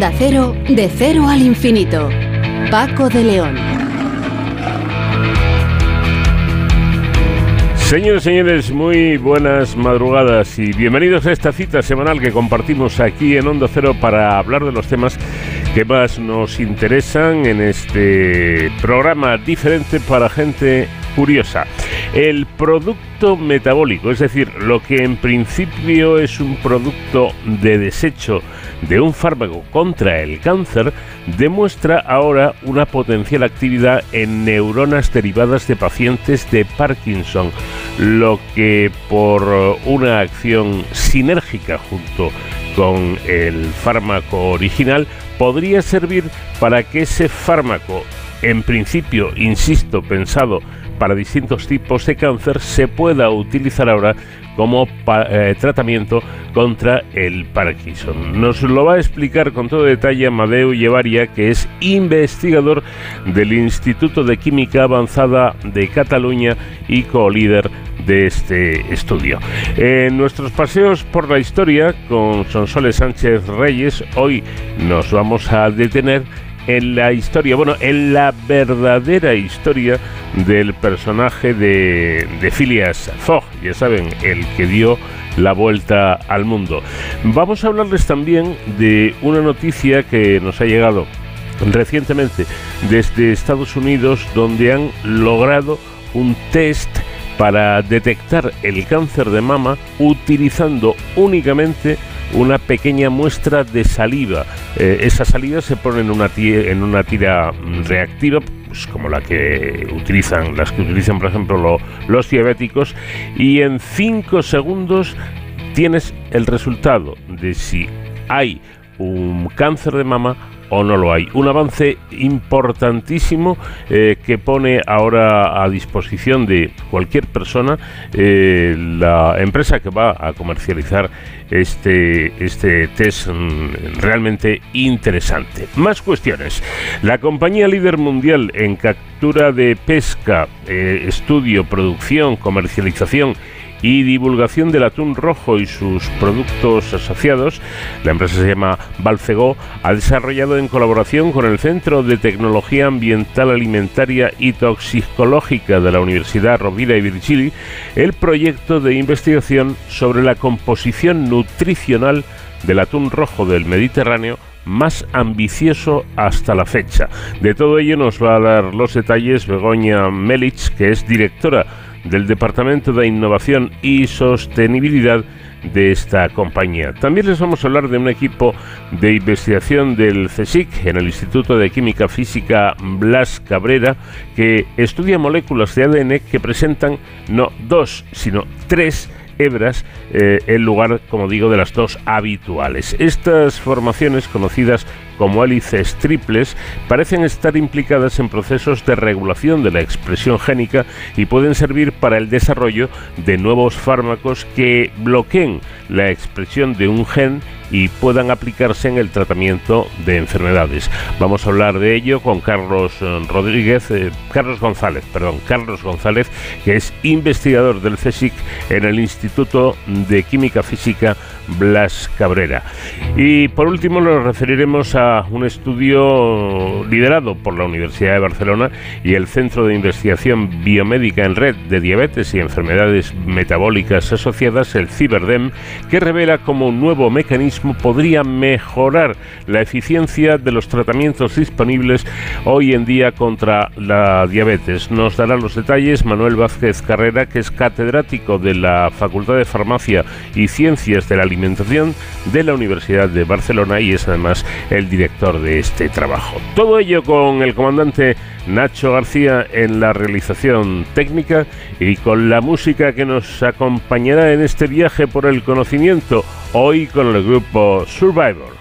Onda Cero, de cero al infinito. Paco de León. Señores, señores, muy buenas madrugadas y bienvenidos a esta cita semanal que compartimos aquí en Onda Cero para hablar de los temas que más nos interesan en este programa diferente para gente curiosa. El producto metabólico, es decir, lo que en principio es un producto de desecho de un fármaco contra el cáncer, demuestra ahora una potencial actividad en neuronas derivadas de pacientes de Parkinson, lo que por una acción sinérgica junto con el fármaco original podría servir para que ese fármaco, en principio, insisto, pensado para distintos tipos de cáncer, se pueda utilizar ahora como eh, tratamiento contra el Parkinson. Nos lo va a explicar con todo detalle Amadeu Llevaria, que es investigador del Instituto de Química Avanzada de Cataluña y co-líder de este estudio. En nuestros paseos por la historia con Sonsoles Sánchez Reyes, hoy nos vamos a detener en la historia, bueno, en la verdadera historia del personaje de, de Phileas Fogg, ya saben, el que dio la vuelta al mundo. Vamos a hablarles también de una noticia que nos ha llegado recientemente desde Estados Unidos, donde han logrado un test para detectar el cáncer de mama utilizando únicamente una pequeña muestra de saliva. Eh, esa saliva se pone en una, tira, en una tira reactiva, pues como la que utilizan, las que utilizan, por ejemplo, los diabéticos, y en 5 segundos tienes el resultado de si hay un cáncer de mama o no lo hay. Un avance importantísimo eh, que pone ahora a disposición de cualquier persona eh, la empresa que va a comercializar este, este test mm, realmente interesante. Más cuestiones. La compañía líder mundial en captura de pesca, eh, estudio, producción, comercialización y divulgación del atún rojo y sus productos asociados, la empresa se llama Balcego, ha desarrollado en colaboración con el Centro de Tecnología Ambiental Alimentaria y Toxicológica de la Universidad Rovira y Virgili el proyecto de investigación sobre la composición nutricional del atún rojo del Mediterráneo más ambicioso hasta la fecha. De todo ello nos va a dar los detalles Begoña Melich, que es directora del Departamento de Innovación y Sostenibilidad de esta compañía. También les vamos a hablar de un equipo de investigación del CSIC en el Instituto de Química Física Blas Cabrera que estudia moléculas de ADN que presentan no dos, sino tres hebras eh, en lugar, como digo, de las dos habituales. Estas formaciones, conocidas como hélices triples, parecen estar implicadas en procesos de regulación de la expresión génica y pueden servir para el desarrollo de nuevos fármacos que bloqueen la expresión de un gen y puedan aplicarse en el tratamiento de enfermedades. Vamos a hablar de ello con Carlos eh, Rodríguez, eh, Carlos González, perdón, Carlos González, que es investigador del CSIC en el Instituto de Química Física Blas Cabrera. Y por último nos referiremos a un estudio liderado por la Universidad de Barcelona y el Centro de Investigación Biomédica en Red de Diabetes y Enfermedades Metabólicas Asociadas, el CIBERDEM, que revela cómo un nuevo mecanismo podría mejorar la eficiencia de los tratamientos disponibles hoy en día contra la diabetes. Nos dará los detalles Manuel Vázquez Carrera, que es catedrático de la Facultad de Farmacia y Ciencias de la Alimentación de la Universidad de Barcelona y es además el director de este trabajo. Todo ello con el comandante Nacho García en la realización técnica y con la música que nos acompañará en este viaje por el conocimiento, hoy con el grupo Survivor.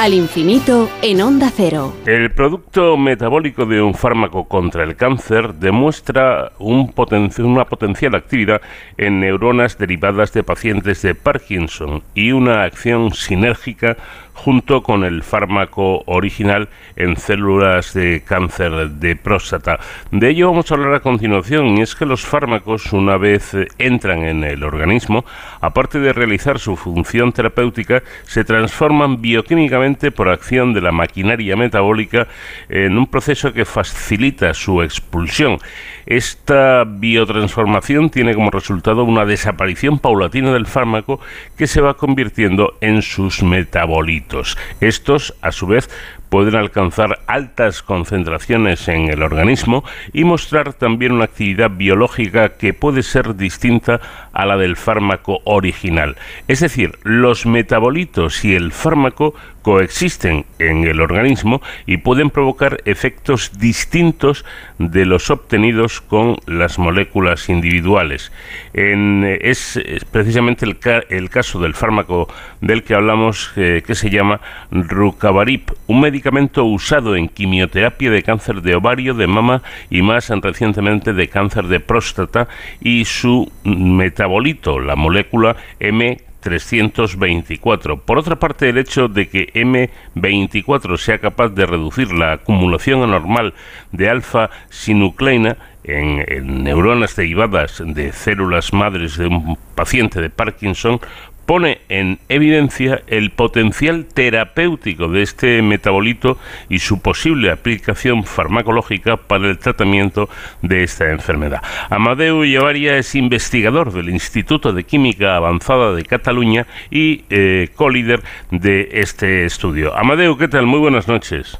Al infinito en Onda Cero. El producto metabólico de un fármaco contra el cáncer demuestra una potencial actividad en neuronas derivadas de pacientes de Parkinson y una acción sinérgica junto con el fármaco original en células de cáncer de próstata. De ello vamos a hablar a continuación y es que los fármacos una vez entran en el organismo, aparte de realizar su función terapéutica, se transforman bioquímicamente por acción de la maquinaria metabólica en un proceso que facilita su expulsión. Esta biotransformación tiene como resultado una desaparición paulatina del fármaco que se va convirtiendo en sus metabolitos. Estos, a su vez, pueden alcanzar altas concentraciones en el organismo y mostrar también una actividad biológica que puede ser distinta a la del fármaco original. Es decir, los metabolitos y el fármaco coexisten en el organismo y pueden provocar efectos distintos de los obtenidos con las moléculas individuales. En- es, precisamente el, ca- el caso del fármaco del que hablamos eh, que se llama Rucabarib, un medicamento usado en quimioterapia de cáncer de ovario, de mama y más recientemente de cáncer de próstata y su metabolito, la molécula M 324. Por otra parte, el hecho de que M24 sea capaz de reducir la acumulación anormal de alfa-sinucleina en, en neuronas derivadas de células madres de un paciente de Parkinson pone en evidencia el potencial terapéutico de este metabolito y su posible aplicación farmacológica para el tratamiento de esta enfermedad. Amadeu Llevaria es investigador del Instituto de Química Avanzada de Cataluña y eh, co-líder de este estudio. Amadeu, ¿qué tal? Muy buenas noches.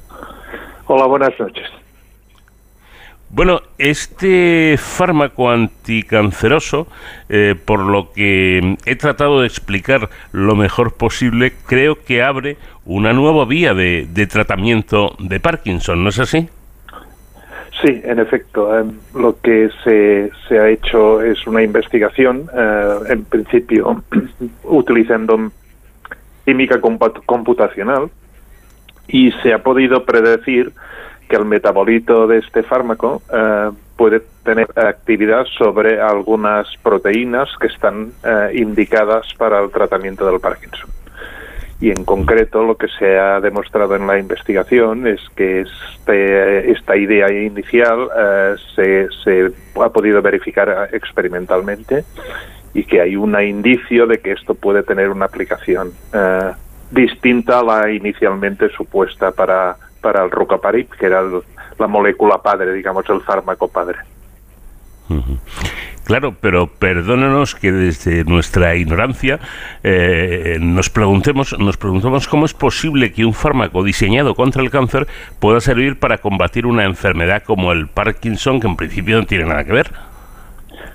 Hola, buenas noches. Bueno, este fármaco anticanceroso, eh, por lo que he tratado de explicar lo mejor posible, creo que abre una nueva vía de, tratamiento de Parkinson, ¿no es así? Sí, en efecto. em, lo que se, se ha hecho es una investigación, eh, en principio utilizando química computacional, y se ha podido predecir que el metabolito de este fármaco eh, puede tener actividad sobre algunas proteínas que están eh, indicadas para el tratamiento del Parkinson. Y en concreto lo que se ha demostrado en la investigación es que este- esta idea inicial eh, se, se ha podido verificar experimentalmente y que hay un indicio de que esto puede tener una aplicación distinta a la inicialmente supuesta para, para el rucaparib, que era el- la molécula padre, digamos, el fármaco padre. Claro, pero perdónanos que desde nuestra ignorancia eh, nos preguntemos, nos preguntamos cómo es posible que un fármaco diseñado contra el cáncer pueda servir para combatir una enfermedad como el Parkinson, que en principio no tiene nada que ver.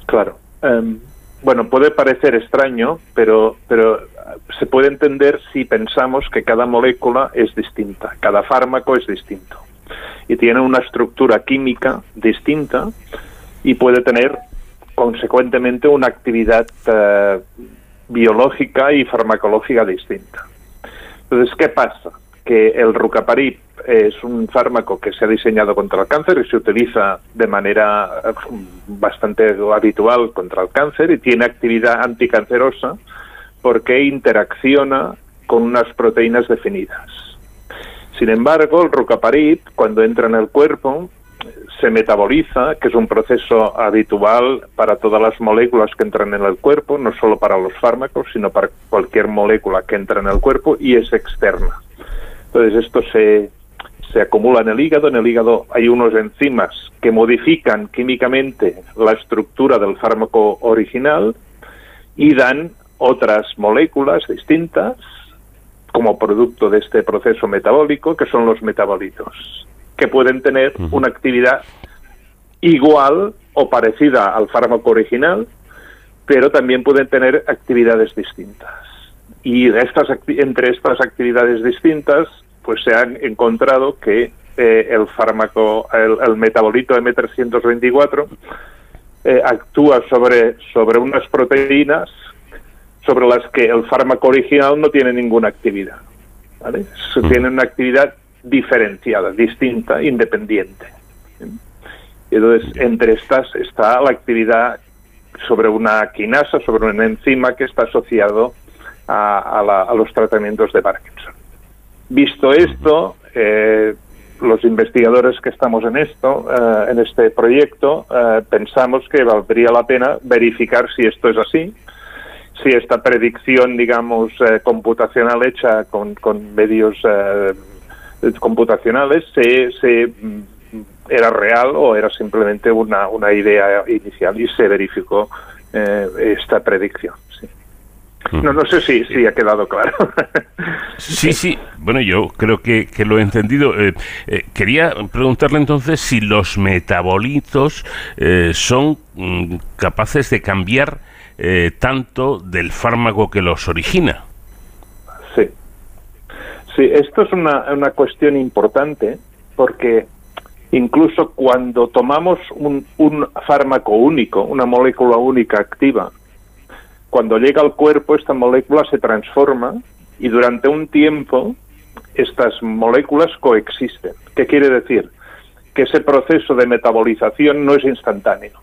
Claro. Em, bueno, puede parecer extraño, pero, pero se puede entender si pensamos que cada molécula es distinta, cada fármaco es distinto y tiene una estructura química distinta y puede tener consecuentemente una actividad eh, biológica y farmacológica distinta. Entonces, ¿qué pasa? Que el rucaparib es un fármaco que se ha diseñado contra el cáncer y se utiliza de manera eh, bastante habitual contra el cáncer y tiene actividad anticancerosa porque interacciona con unas proteínas definidas. Sin embargo, el rucaparib, cuando entra en el cuerpo, se metaboliza, que es un proceso habitual para todas las moléculas que entran en el cuerpo, no solo para los fármacos, sino para cualquier molécula que entra en el cuerpo y es externa. Entonces esto se, se acumula en el hígado. En el hígado hay unos enzimas que modifican químicamente la estructura del fármaco original y dan otras moléculas distintas como producto de este proceso metabólico, que son los metabolitos, que pueden tener una actividad igual o parecida al fármaco original, pero también pueden tener actividades distintas. Y de estas, entre estas actividades distintas, pues se han encontrado que eh, el fármaco, el, el metabolito M324, eh, actúa sobre, sobre unas proteínas sobre las que el fármaco original no tiene ninguna actividad. ¿vale? Se Tiene una actividad diferenciada, distinta, independiente. Y entonces, entre estas está la actividad sobre una quinasa, sobre una enzima que está asociado a, a la- a los tratamientos de Parkinson. Visto esto, eh, los investigadores que estamos en esto, eh, en este proyecto, eh, pensamos que valdría la pena verificar si esto es así, si esta predicción, digamos, eh, computacional hecha con, con medios eh, computacionales se, se, mm, era real o era simplemente una, una idea inicial y se verificó eh, esta predicción. sí. No, no sé si, si ha quedado claro. Sí, sí. Bueno, yo creo que, que lo he entendido. Eh, eh, quería preguntarle entonces si los metabolitos eh, son mm, capaces de cambiar eh, tanto del fármaco que los origina. Sí. Sí, esto es una, una cuestión importante porque incluso cuando tomamos un, un fármaco único, una molécula única activa, cuando llega al cuerpo esta molécula se transforma y durante un tiempo estas moléculas coexisten. ¿Qué quiere decir? Que ese proceso de metabolización no es instantáneo,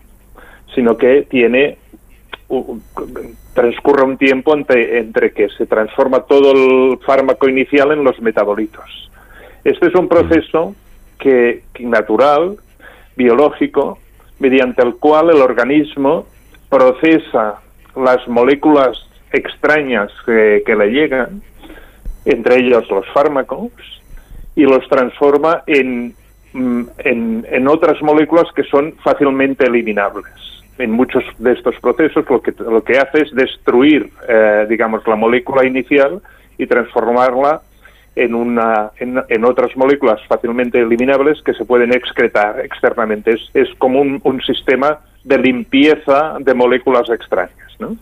sino que tiene transcurre un tiempo entre, que se transforma todo el fármaco inicial en los metabolitos. Este es un proceso que, natural, biológico, mediante el cual el organismo procesa las moléculas extrañas que, le llegan, entre ellos los fármacos, y los transforma en, mm, en otras moléculas que son fácilmente eliminables. En muchos de estos procesos lo que, lo que hace es destruir, eh, digamos, la molécula inicial y transformarla en, una, en, en otras moléculas fácilmente eliminables que se pueden excretar externamente. Es, es como un, un sistema de limpieza de moléculas extrañas. ¿no?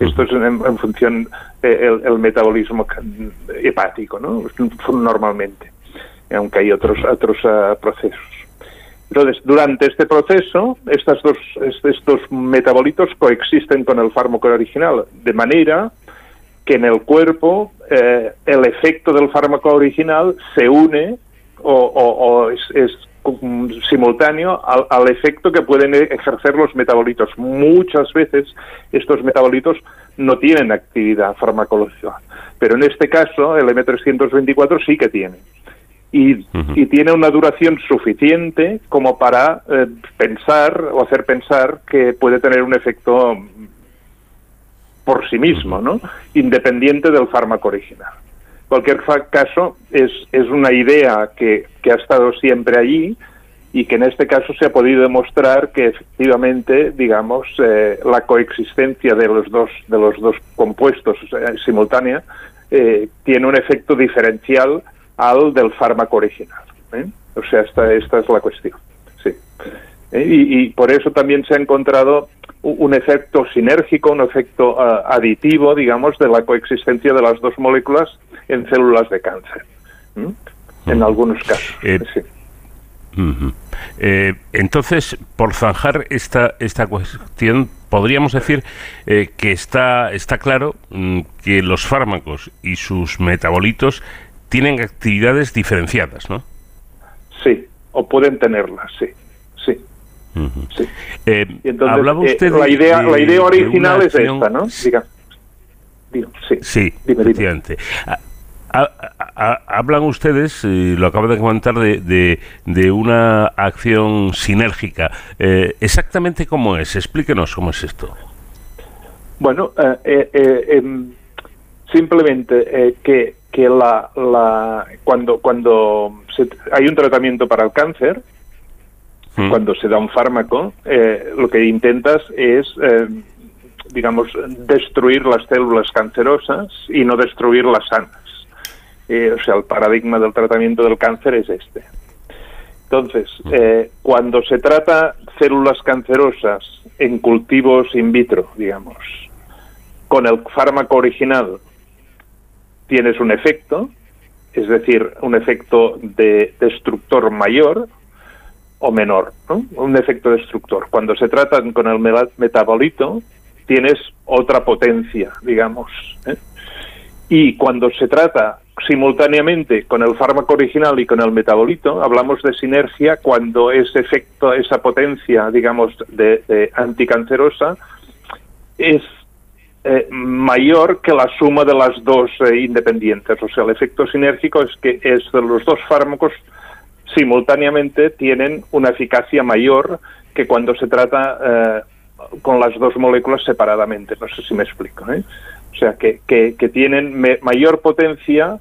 Esto es en, en función del el metabolismo hepático, ¿no? normalmente, aunque hay otros, otros uh, procesos. Entonces, durante este proceso, estas dos, estos metabolitos coexisten con el fármaco original, de manera que en el cuerpo eh, el efecto del fármaco original se une o, es, es, simultáneo al, al, efecto que pueden ejercer los metabolitos. Muchas veces estos metabolitos no tienen actividad farmacológica, pero en este caso el M324 sí que tiene. Y, uh -huh. y, tiene una duración suficiente como para eh, pensar o hacer pensar que puede tener un efecto por sí mismo, ¿no? independiente del fármaco original. Cualquier caso, es, es una idea que, que, ha estado siempre allí y que en este caso se ha podido demostrar que efectivamente, digamos, eh, la coexistencia de los dos, de los dos compuestos eh, simultánea eh, tiene un efecto diferencial al del fármaco original. ¿eh? O sea, esta, esta es la cuestión. Sí. Y, y, por eso también se ha encontrado un efecto sinérgico, un efecto uh, aditivo, digamos, de la coexistencia de las dos moléculas en células de cáncer. ¿Mm? En algunos casos. Eh, sí. Uh -huh. eh, entonces, por zanjar esta, esta cuestión, podríamos decir eh, que está, está claro mm, que los fármacos y sus metabolitos tienen actividades diferenciadas, ¿no? Sí, o pueden tenerlas, sí. Sí. Uh -huh. sí. Eh, entonces, hablaba usted la idea, de, la idea original es acción... esta, ¿no? Diga. Diga, sí, sí dime, hablan ustedes, y lo acabo de comentar, de, de, de una acción sinérgica. Eh, ¿Exactamente cómo es? Explíquenos cómo es esto. Bueno, eh, eh, simplemente que, que la, la, cuando, cuando se, hay un tratamiento para el cáncer, mm. cuando se da un fármaco, lo que intentas es digamos, destruir las células cancerosas y no destruir las sanas. Eh, o sea, el paradigma del tratamiento del cáncer es este. Entonces, eh, cuando se trata células cancerosas en cultivos in vitro, digamos, con el fármaco original, tienes un efecto, es decir, un efecto de destructor mayor o menor, ¿no? un efecto destructor. Cuando se trata con el metabolito, tienes otra potencia, digamos. ¿eh? Y cuando se trata simultáneamente con el fármaco original y con el metabolito, hablamos de sinergia cuando ese efecto, esa potencia, digamos, de, de anticancerosa es eh, mayor que la suma de las dos eh, independientes. O sea, el efecto sinérgico es que es de los dos fármacos simultáneamente tienen una eficacia mayor que cuando se trata eh, con las dos moléculas separadamente. No sé si me explico. ¿eh? O sea, que, que, que tienen me, mayor potencia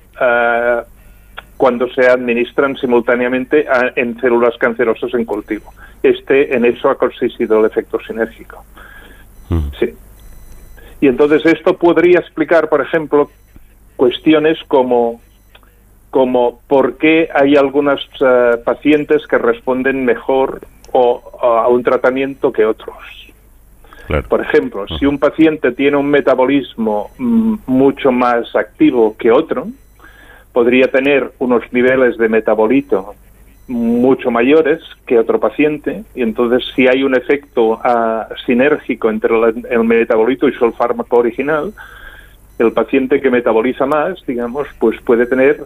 cuando se administran simultáneamente a, en células cancerosas en cultivo. Este, en eso ha consistido el efecto sinérgico. Mm. Sí. Y entonces esto podría explicar, por ejemplo, cuestiones como, como por qué hay algunas uh, pacientes que responden mejor o, a un tratamiento que otros. Claro. Por ejemplo, si un paciente tiene un metabolismo mm, mucho más activo que otro, podría tener unos niveles de metabolito mucho mayores que otro paciente y entonces si hay un efecto uh, sinérgico entre el, el, metabolito y su fármaco original, el paciente que metaboliza más, digamos, pues puede tener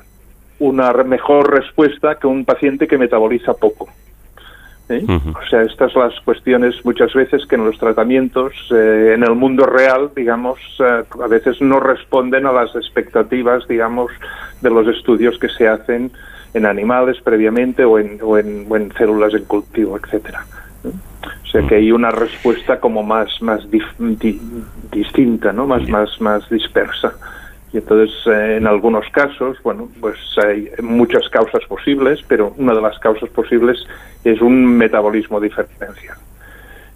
una mejor respuesta que un paciente que metaboliza poco. ¿Eh? Uh -huh. O sea, estas son las cuestiones muchas veces que en los tratamientos, eh, en el mundo real, digamos, eh, a veces no responden a las expectativas, digamos, de los estudios que se hacen en animales previamente o en, o en, o en células en cultivo, etcétera. O O sea que hay una respuesta como más, más dif- di- distinta, ¿no? Más, más, más dispersa. Y entonces, eh, en algunos casos, bueno, pues hay muchas causas posibles, pero una de las causas posibles es un metabolismo diferencial.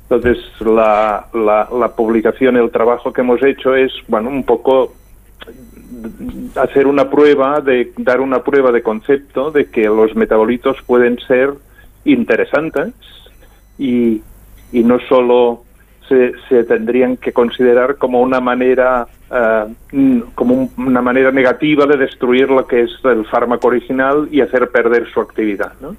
Entonces, la, la, la publicación, el trabajo que hemos hecho es, bueno, un poco hacer una prueba, de dar una prueba de concepto de que los metabolitos pueden ser interesantes y, y no solo se, se tendrían que considerar como una manera eh, como un- una manera negativa de destruir lo que es el fármaco original y hacer perder su actividad. ¿no?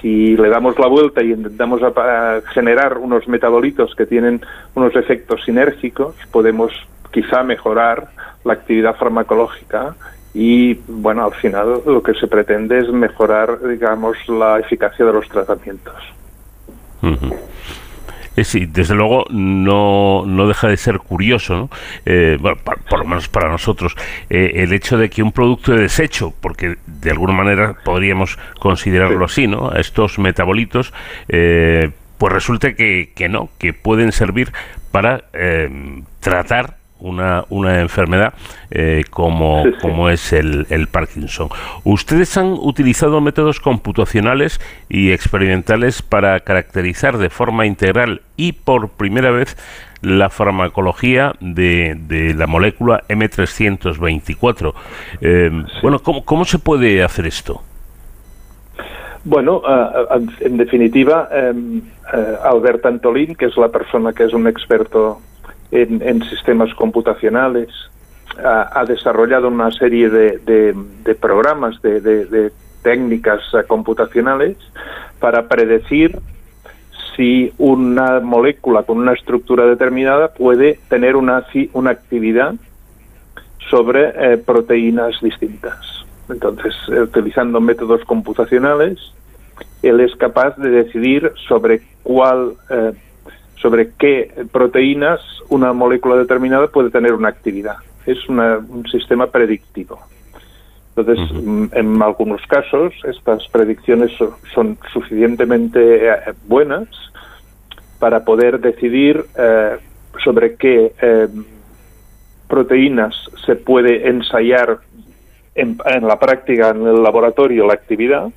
Si le damos la vuelta y intentamos a generar unos metabolitos que tienen unos efectos sinérgicos, podemos quizá mejorar la actividad farmacológica y bueno, al final lo que se pretende es mejorar, digamos, la eficacia de los tratamientos. Sí, desde luego no, no deja de ser curioso, ¿no? Eh, bueno, pa- por lo menos para nosotros, eh, el hecho de que un producto de desecho, porque de alguna manera podríamos considerarlo así, ¿no? Estos metabolitos, eh, pues resulta que, que no, que pueden servir para eh, tratar una, una enfermedad eh, como, Sí, sí. como es el, el Parkinson. Ustedes han utilizado métodos computacionales y experimentales para caracterizar de forma integral y por primera vez la farmacología de, de la molécula M324. Eh, Bueno, ¿cómo, ¿cómo se puede hacer esto? Bueno, en definitiva, em, eh, Albert Antolín, que es la persona que es un experto en, en sistemas computacionales, ha, desarrollado una serie de, programas, de, técnicas computacionales para predecir si una molécula con una estructura determinada puede tener una, una actividad sobre eh, proteínas distintas. Entonces, eh, utilizando métodos computacionales, él es capaz de decidir sobre cuál, eh, sobre qué proteínas una molécula determinada puede tener una actividad. Es una- un sistema predictivo. Entonces, mm, en algunos casos, estas predicciones so- son suficientemente eh, buenas para poder decidir eh, sobre qué eh, proteínas se puede ensayar en, en la práctica, en el laboratorio, la actividad.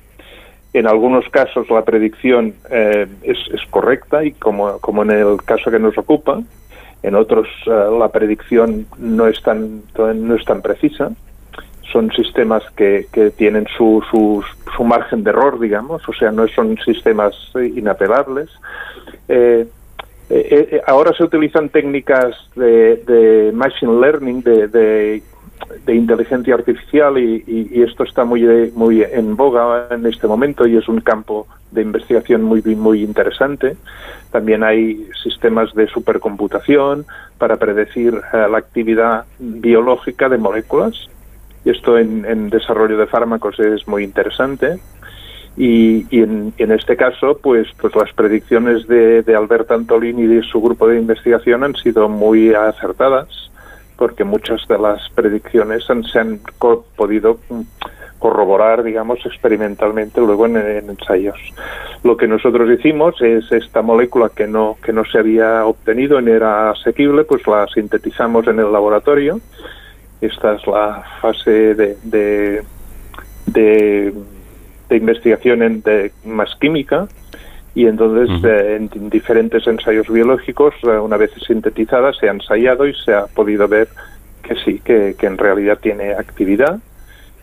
En algunos casos la predicción eh, es, es correcta y como, como en el caso que nos ocupa, en otros eh, la predicción no es tan, no es tan precisa. Son sistemas que, que tienen su, su, su margen de error, digamos, o sea, no son sistemas inapelables. Eh, eh, ahora se utilizan técnicas de, de machine learning, de, de, de inteligencia artificial y, esto está muy muy en boga en este momento y es un campo de investigación muy muy interesante. También hay sistemas de supercomputación para predecir eh, la actividad biológica de moléculas y esto en, desarrollo de fármacos es muy interesante. Y, en, este caso, pues, pues las predicciones de, de Albert Antolín y de su grupo de investigación han sido muy acertadas, porque muchas de las predicciones se han podido mm, corroborar, digamos, experimentalmente luego en, en ensayos. Lo que nosotros hicimos es esta molécula que no que no se había obtenido ni era asequible, pues la sintetizamos en el laboratorio. Esta es la fase de, de, de, de investigación de más química y entonces eh, en, en diferentes ensayos biológicos, eh, una vez sintetizada, se ha ensayado y se ha podido ver que sí, que, que en realidad tiene actividad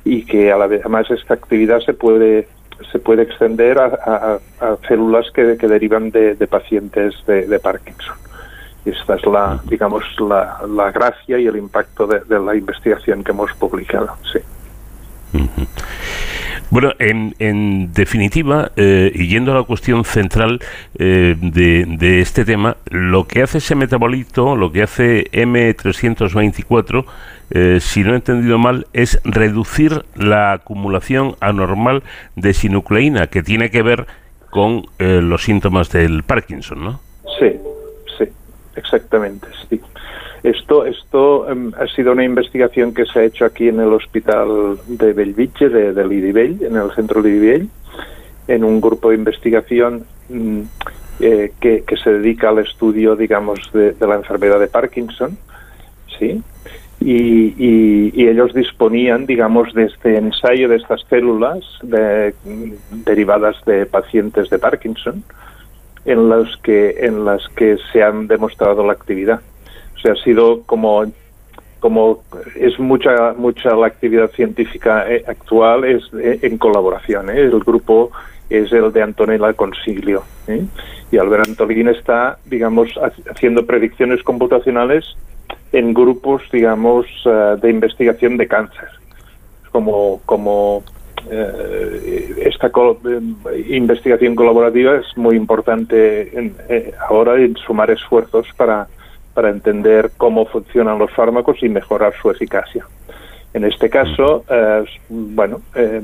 y que a la vez, además esta actividad se puede se puede extender a, a- a células que, que derivan de, de pacientes de, de Parkinson. Y esta es la, digamos, la, la gracia y el impacto de, de la investigación que hemos publicado. Sí. Bueno, en, en definitiva, eh, y yendo a la cuestión central eh, de, de este tema, lo que hace ese metabolito, lo que hace M324, eh, si no he entendido mal, es reducir la acumulación anormal de sinucleína, que tiene que ver con eh, los síntomas del Parkinson, ¿no? Sí, sí, exactamente, sí. Esto, esto em, ha sido una investigación que se ha hecho aquí en el hospital de Bellvitge, de, de Lidibell, en el centro Lidibell, en un grupo de investigación mm, eh, que, que se dedica al estudio, digamos, de, la enfermedad de Parkinson, ¿sí? Y, y- y ellos disponían, digamos, de este ensayo de estas células de- derivadas de pacientes de Parkinson, en las que en las que se han demostrado la actividad. O sea, ha sido como como es mucha mucha la actividad científica eh, actual es eh, en colaboración. ¿eh? El grupo es el de Antonella Consiglio ¿eh? y Albert Antolín está, digamos, ha- haciendo predicciones computacionales en grupos, digamos, de investigación de cáncer, como como esta col- investigación colaborativa es muy importante en- ahora en sumar esfuerzos para, para entender cómo funcionan los fármacos y mejorar su eficacia. En este caso, eh, bueno, eh,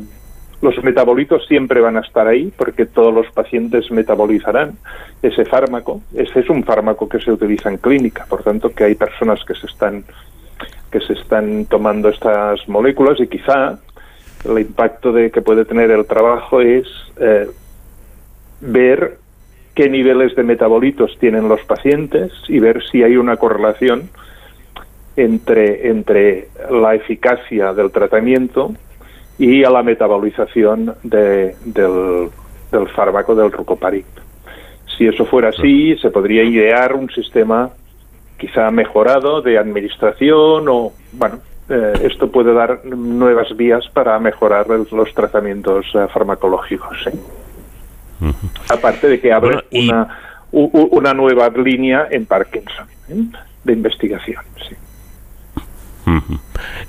los metabolitos siempre van a estar ahí porque todos los pacientes metabolizarán ese fármaco. Ese es un fármaco que se utiliza en clínica, por tanto que hay personas que se están que se están tomando estas moléculas y quizá el impacto de que puede tener el trabajo es eh, ver qué niveles de metabolitos tienen los pacientes y ver si hay una correlación entre, entre la eficacia del tratamiento y a la metabolización de- del, del fármaco del rucoparib. Si eso fuera así, se podría idear un sistema quizá mejorado de administración o, bueno, eh, esto puede dar nuevas vías para mejorar el- los tratamientos eh, farmacológicos. Aparte de que abre Bueno, y- una, u- una nueva línea en Parkinson ¿eh? de investigación. Sí.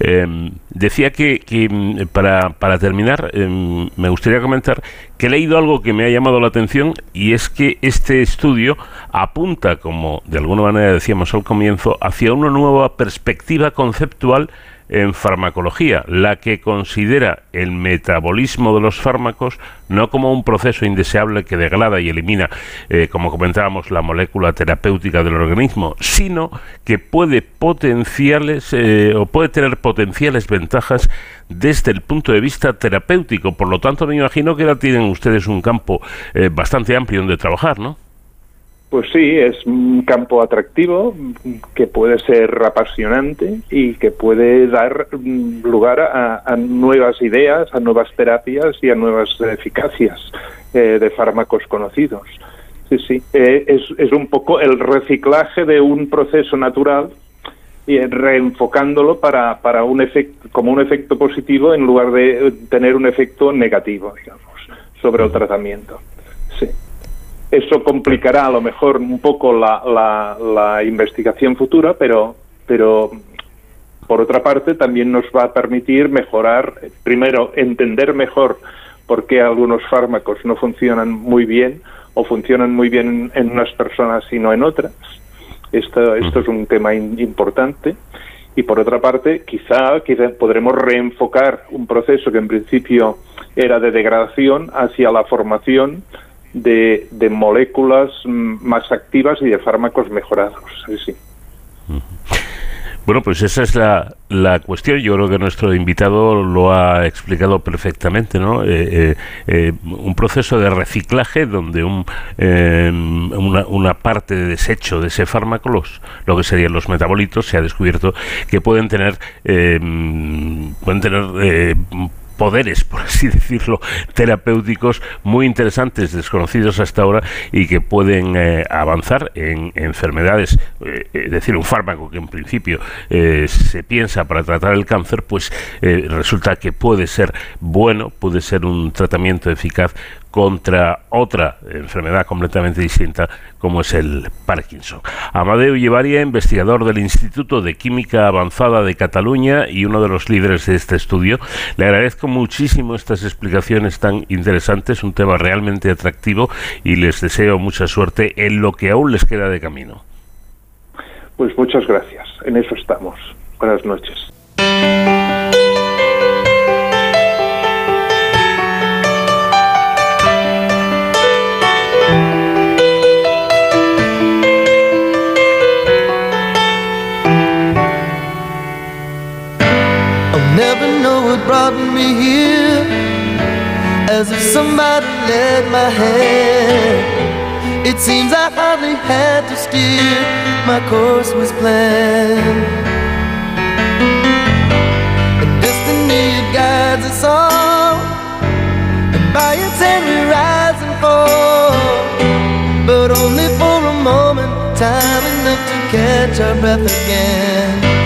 Eh, decía que, que, mm, para, para terminar em, me gustaría comentar que he leído algo que me ha llamado la atención y es que este estudio apunta, como de alguna manera decíamos al comienzo, hacia una nueva perspectiva conceptual en farmacología, la que considera el metabolismo de los fármacos no como un proceso indeseable que degrada y elimina, eh, como comentábamos, la molécula terapéutica del organismo, sino que puede potenciales eh, o puede tener potenciales ventajas desde el punto de vista terapéutico. Por lo tanto, me imagino que ahora tienen ustedes un campo eh, bastante amplio donde trabajar, ¿no? Pues sí, es un campo atractivo que puede ser apasionante y que puede dar lugar a, a nuevas ideas, a nuevas terapias y a nuevas eficacias eh, de fármacos conocidos. Sí, sí, eh, es, es un poco el reciclaje de un proceso natural y reenfocándolo para, para un efecto, como un efecto positivo en lugar de tener un efecto negativo, digamos, sobre el tratamiento. Eso complicará a lo mejor un poco la, la, la investigación futura, pero, pero por otra parte también nos va a permitir mejorar, primero, entender mejor por qué algunos fármacos no funcionan muy bien o funcionan muy bien en unas personas y no en otras. Esto, esto es un tema in- importante. Y por otra parte, quizá, quizá podremos reenfocar un proceso que en principio era de degradación hacia la formación de, de moléculas más activas y de fármacos mejorados. Sí, sí. Bueno, pues esa es la, la cuestión. Yo creo que nuestro invitado lo ha explicado perfectamente, ¿no? Eh, eh, eh, un proceso de reciclaje donde un, eh, una, una parte de desecho de ese fármaco, los, lo que serían los metabolitos, se ha descubierto que pueden tener, eh, pueden tener poderes, por así decirlo, terapéuticos muy interesantes, desconocidos hasta ahora y que pueden eh, avanzar en enfermedades, eh, es decir, un fármaco que en principio eh, se piensa para tratar el cáncer, pues eh, resulta que puede ser bueno, puede ser un tratamiento eficaz contra otra enfermedad completamente distinta como es el Parkinson. Amadeu Llevaria, investigador del Instituto de Química Avanzada de Cataluña y uno de los líderes de este estudio, le agradezco muchísimo estas explicaciones tan interesantes, un tema realmente atractivo y les deseo mucha suerte en lo que aún les queda de camino. Pues muchas gracias. En eso estamos. Buenas noches. Brought me here. As if somebody led my hand It seems I hardly had to steer, my course was planned. Destiny it guides us all, and by its hand we rise and fall. But only for a moment, time enough to catch our breath again.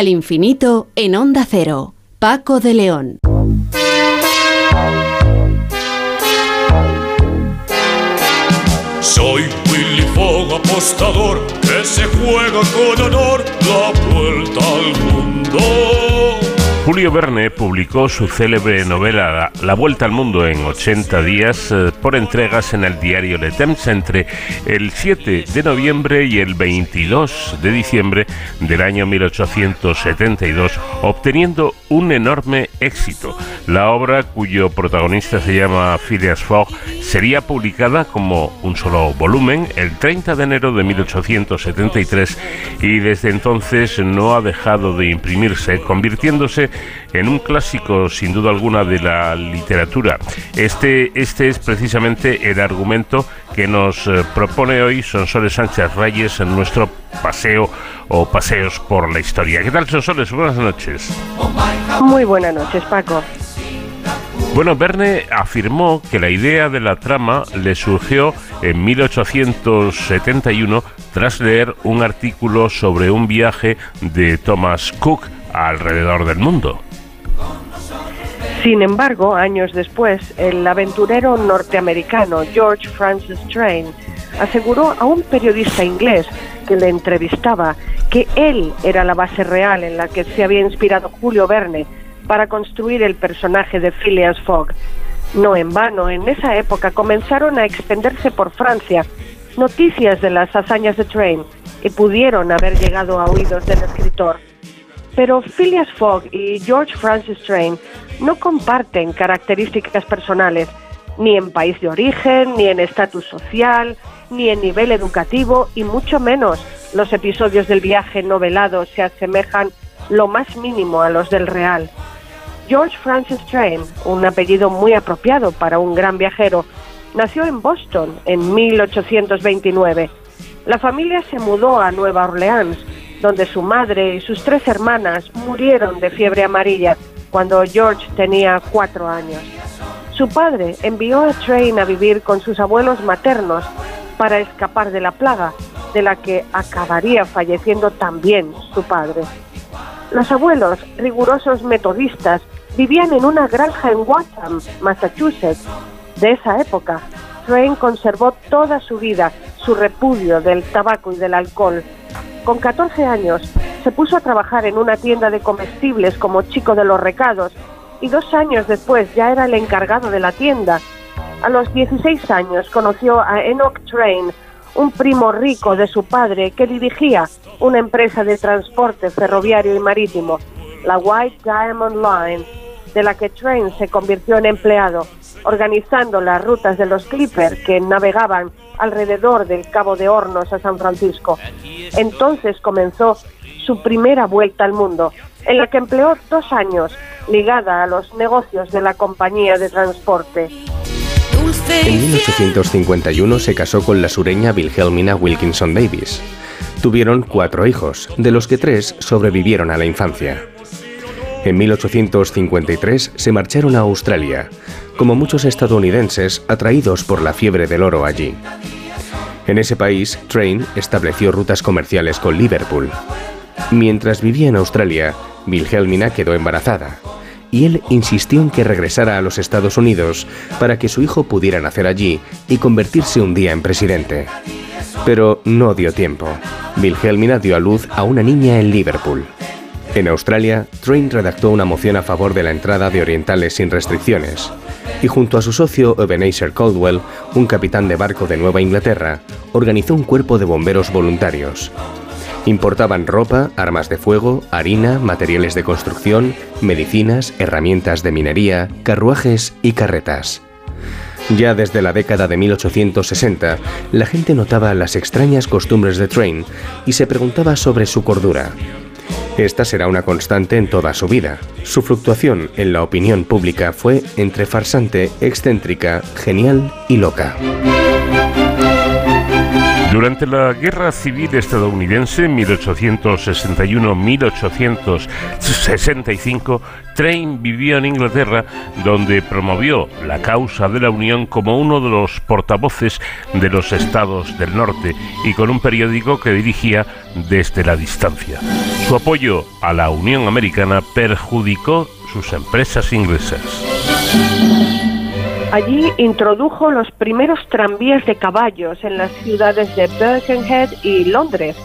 Al infinito en Onda Cero. Paco de León. Soy Willy Fogg, apostador, que se juega con honor la vuelta al mundo. Julio Verne publicó su célebre novela La Vuelta al Mundo en 80 días eh, por entregas en el diario Le Temps entre el 7 de noviembre y el 22 de diciembre del año 1872, obteniendo un enorme éxito. La obra, cuyo protagonista se llama Phileas Fogg, sería publicada como un solo volumen el 30 de enero de 1873 y desde entonces no ha dejado de imprimirse, convirtiéndose en un clásico sin duda alguna de la literatura. Este, este es precisamente el argumento que nos eh, propone hoy Sonsoles Sánchez Reyes en nuestro paseo o paseos por la historia. ¿Qué tal Sonsoles? Buenas noches. Muy buenas noches, Paco. Bueno, Verne afirmó que la idea de la trama le surgió en 1871 tras leer un artículo sobre un viaje de Thomas Cook alrededor del mundo. Sin embargo, años después, el aventurero norteamericano George Francis Train aseguró a un periodista inglés que le entrevistaba que él era la base real en la que se había inspirado Julio Verne para construir el personaje de Phileas Fogg. No en vano, en esa época comenzaron a extenderse por Francia noticias de las hazañas de Train y pudieron haber llegado a oídos del escritor. Pero Phileas Fogg y George Francis Train no comparten características personales, ni en país de origen, ni en estatus social, ni en nivel educativo, y mucho menos los episodios del viaje novelado se asemejan lo más mínimo a los del real. George Francis Train, un apellido muy apropiado para un gran viajero, nació en Boston en 1829. La familia se mudó a Nueva Orleans, donde su madre y sus tres hermanas murieron de fiebre amarilla cuando George tenía cuatro años. Su padre envió a Train a vivir con sus abuelos maternos para escapar de la plaga, de la que acabaría falleciendo también su padre. Los abuelos, rigurosos metodistas, vivían en una granja en Waltham, Massachusetts. De esa época, Train conservó toda su vida su repudio del tabaco y del alcohol. Con 14 años, se puso a trabajar en una tienda de comestibles como chico de los recados y dos años después ya era el encargado de la tienda. A los 16 años conoció a Enoch Train, un primo rico de su padre que dirigía una empresa de transporte ferroviario y marítimo, la White Diamond Line, de la que Train se convirtió en empleado, organizando las rutas de los Clipper que navegaban alrededor del Cabo de Hornos a San Francisco. Entonces comenzó su primera vuelta al mundo, en la que empleó dos años ligada a los negocios de la compañía de transporte. En 1851 se casó con la sureña Wilhelmina Wilkinson Davis. Tuvieron cuatro hijos, de los que tres sobrevivieron a la infancia. En 1853 se marcharon a Australia, como muchos estadounidenses atraídos por la fiebre del oro allí. En ese país, Train estableció rutas comerciales con Liverpool. Mientras vivía en Australia, Wilhelmina quedó embarazada y él insistió en que regresara a los Estados Unidos para que su hijo pudiera nacer allí y convertirse un día en presidente. Pero no dio tiempo. Wilhelmina dio a luz a una niña en Liverpool. En Australia, Train redactó una moción a favor de la entrada de orientales sin restricciones, y junto a su socio Ebenezer Caldwell, un capitán de barco de Nueva Inglaterra, organizó un cuerpo de bomberos voluntarios. Importaban ropa, armas de fuego, harina, materiales de construcción, medicinas, herramientas de minería, carruajes y carretas. Ya desde la década de 1860, la gente notaba las extrañas costumbres de Train y se preguntaba sobre su cordura. Esta será una constante en toda su vida. Su fluctuación en la opinión pública fue entre farsante, excéntrica, genial y loca. Durante la Guerra Civil Estadounidense 1861-1865, Train vivió en Inglaterra, donde promovió la causa de la Unión como uno de los portavoces de los estados del norte y con un periódico que dirigía desde la distancia. Su apoyo a la Unión Americana perjudicó sus empresas inglesas. Allí introdujo los primeros tranvías de caballos en las ciudades de Birkenhead y Londres,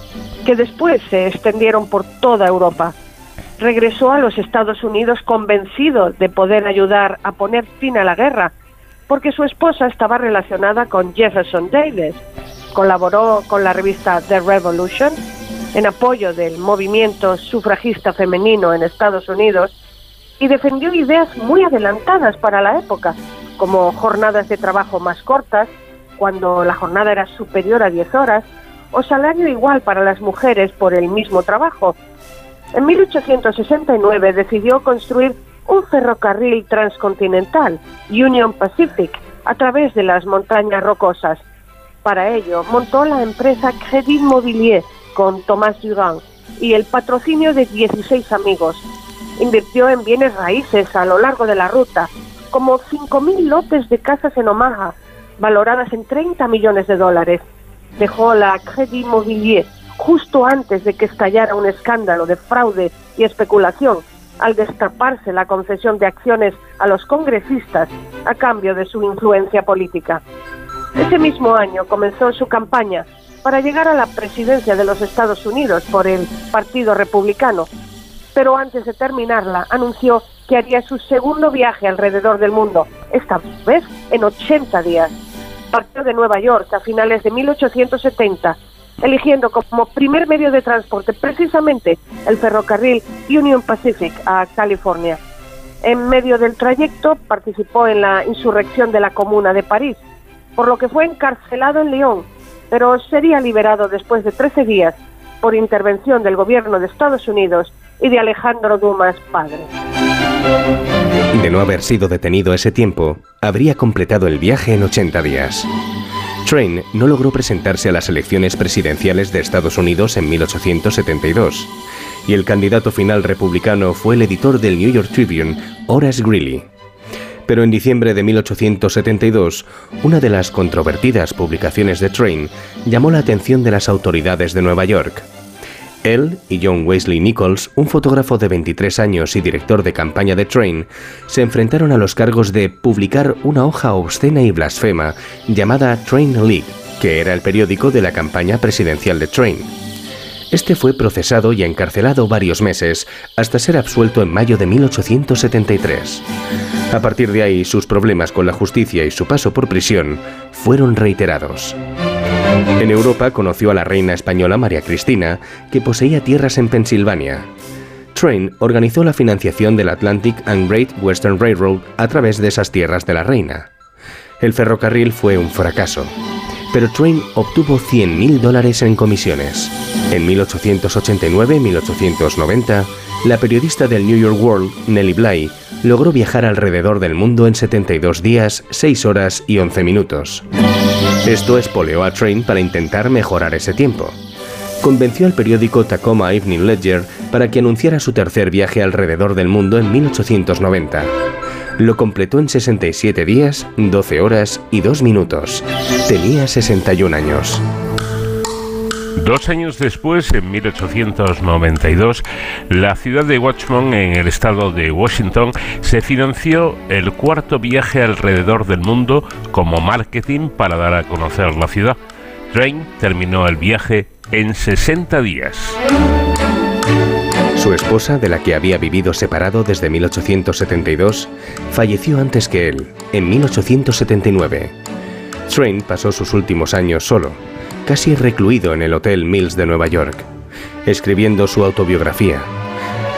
que después se extendieron por toda Europa. Regresó a los Estados Unidos convencido de poder ayudar a poner fin a la guerra, porque su esposa estaba relacionada con Jefferson Davis. Colaboró con la revista The Revolution en apoyo del movimiento sufragista femenino en Estados Unidos y defendió ideas muy adelantadas para la época, como jornadas de trabajo más cortas, cuando la jornada era superior a 10 horas, o salario igual para las mujeres por el mismo trabajo. En 1869 decidió construir un ferrocarril transcontinental, Union Pacific, a través de las montañas rocosas. Para ello, montó la empresa Crédit Mobilier con Thomas Durand y el patrocinio de 16 amigos. Invirtió en bienes raíces a lo largo de la ruta, como 5.000 lotes de casas en Omaha, valoradas en 30 millones de dólares. Dejó la Crédit Mobilier justo antes de que estallara un escándalo de fraude y especulación, al destaparse la concesión de acciones a los congresistas a cambio de su influencia política. Ese mismo año comenzó su campaña para llegar a la presidencia de los Estados Unidos por el Partido Republicano, pero antes de terminarla anunció que haría su segundo viaje alrededor del mundo, esta vez en 80 días. Partió de Nueva York a finales de 1870 eligiendo como primer medio de transporte precisamente el ferrocarril Union Pacific a California. En medio del trayecto participó en la insurrección de la Comuna de París, por lo que fue encarcelado en Lyon, pero sería liberado después de 13 días por intervención del gobierno de Estados Unidos y de Alejandro Dumas padre. De no haber sido detenido ese tiempo, habría completado el viaje en 80 días. Train no logró presentarse a las elecciones presidenciales de Estados Unidos en 1872, y el candidato final republicano fue el editor del New York Tribune, Horace Greeley. Pero en diciembre de 1872, una de las controvertidas publicaciones de Train llamó la atención de las autoridades de Nueva York. Él y John Wesley Nichols, un fotógrafo de 23 años y director de campaña de Train, se enfrentaron a los cargos de publicar una hoja obscena y blasfema llamada Train League, que era el periódico de la campaña presidencial de Train. Este fue procesado y encarcelado varios meses, hasta ser absuelto en mayo de 1873. A partir de ahí, sus problemas con la justicia y su paso por prisión fueron reiterados. En Europa conoció a la reina española María Cristina, que poseía tierras en Pensilvania. Train organizó la financiación del Atlantic and Great Western Railroad a través de esas tierras de la reina. El ferrocarril fue un fracaso, pero Train obtuvo 100.000 dólares en comisiones. En 1889-1890, la periodista del New York World, Nellie Bly, logró viajar alrededor del mundo en 72 días, 6 horas y 11 minutos. Esto espoleó a Train para intentar mejorar ese tiempo. Convenció al periódico Tacoma Evening Ledger para que anunciara su tercer viaje alrededor del mundo en 1890. Lo completó en 67 días, 12 horas y 2 minutos. Tenía 61 años. Dos años después, en 1892, la ciudad de Watchman, en el estado de Washington, se financió el cuarto viaje alrededor del mundo como marketing para dar a conocer la ciudad. Train terminó el viaje en 60 días. Su esposa, de la que había vivido separado desde 1872, falleció antes que él, en 1879. Train pasó sus últimos años solo, casi recluido en el Hotel Mills de Nueva York, escribiendo su autobiografía,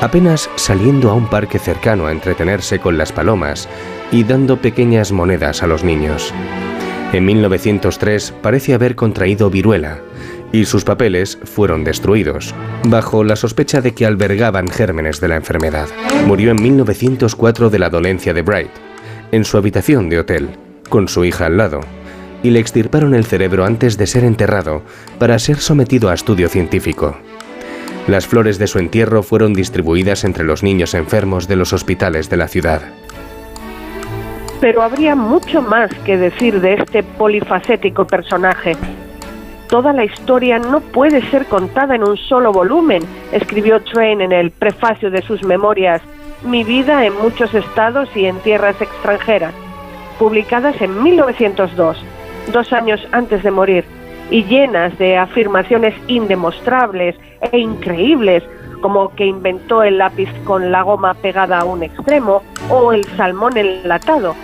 apenas saliendo a un parque cercano a entretenerse con las palomas y dando pequeñas monedas a los niños. En 1903 parece haber contraído viruela y sus papeles fueron destruidos, bajo la sospecha de que albergaban gérmenes de la enfermedad. Murió en 1904 de la dolencia de Bright, en su habitación de hotel, con su hija al lado, y le extirparon el cerebro antes de ser enterrado para ser sometido a estudio científico. Las flores de su entierro fueron distribuidas entre los niños enfermos de los hospitales de la ciudad. Pero habría mucho más que decir de este polifacético personaje. Toda la historia no puede ser contada en un solo volumen, escribió Train en el prefacio de sus memorias Mi vida en muchos estados y en tierras extranjeras, publicadas en 1902, dos años antes de morir, y llenas de afirmaciones indemostrables e increíbles, como que inventó el lápiz con la goma pegada a un extremo o el salmón enlatado.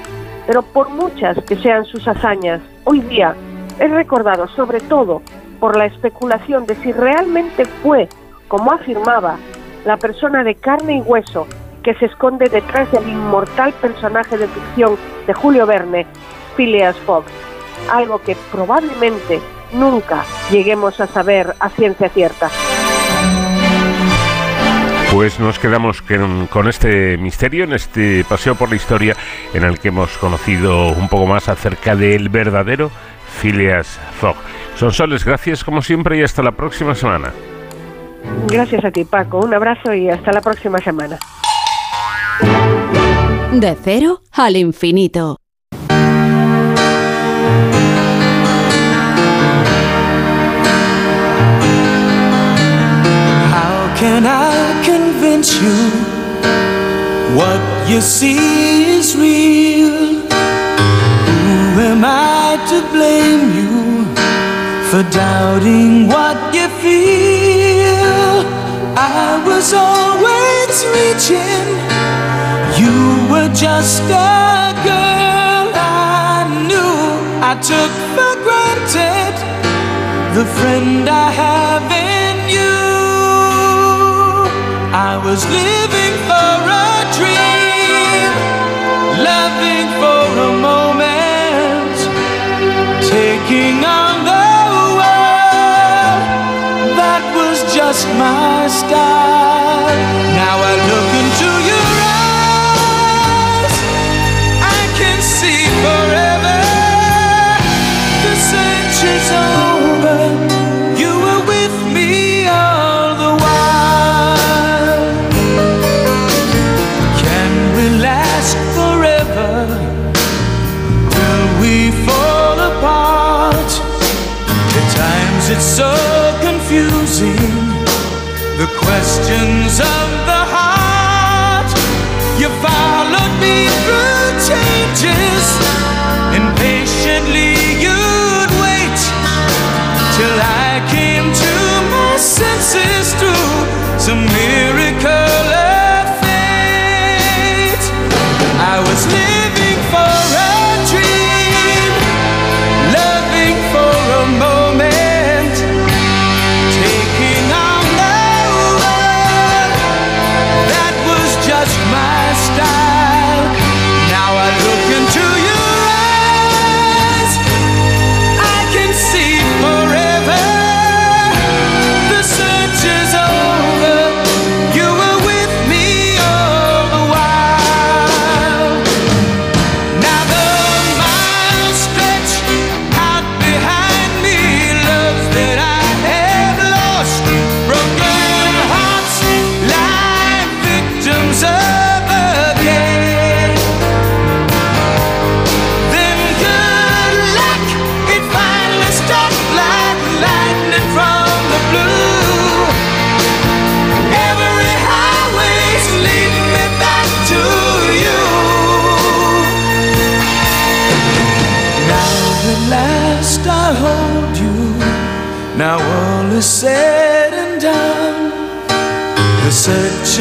Pero por muchas que sean sus hazañas, hoy día es recordado sobre todo por la especulación de si realmente fue, como afirmaba, la persona de carne y hueso que se esconde detrás del inmortal personaje de ficción de Julio Verne, Phileas Fogg, algo que probablemente nunca lleguemos a saber a ciencia cierta. Pues nos quedamos con, este misterio, en este paseo por la historia en el que hemos conocido un poco más acerca del verdadero Phileas Fogg. Son soles, gracias como siempre y hasta la próxima semana. Gracias a ti, Paco. Un abrazo y hasta la próxima semana. De cero al infinito. Can I convince you what you see is real? Who am I to blame you for doubting what you feel? I was always reaching, you were just a girl I knew I took for granted the friend I have was living for a dream, loving for a moment, taking on it's so confusing. The questions of the heart. You followed me through changes. Impatiently you'd wait till I came to my senses through some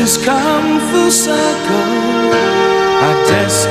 just come full circle. I just.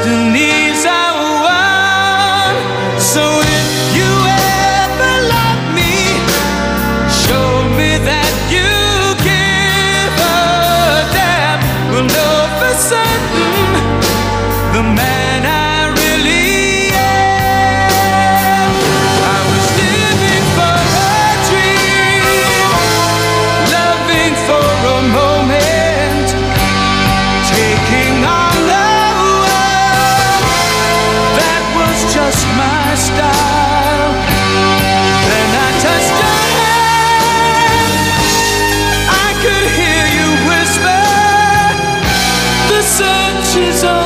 The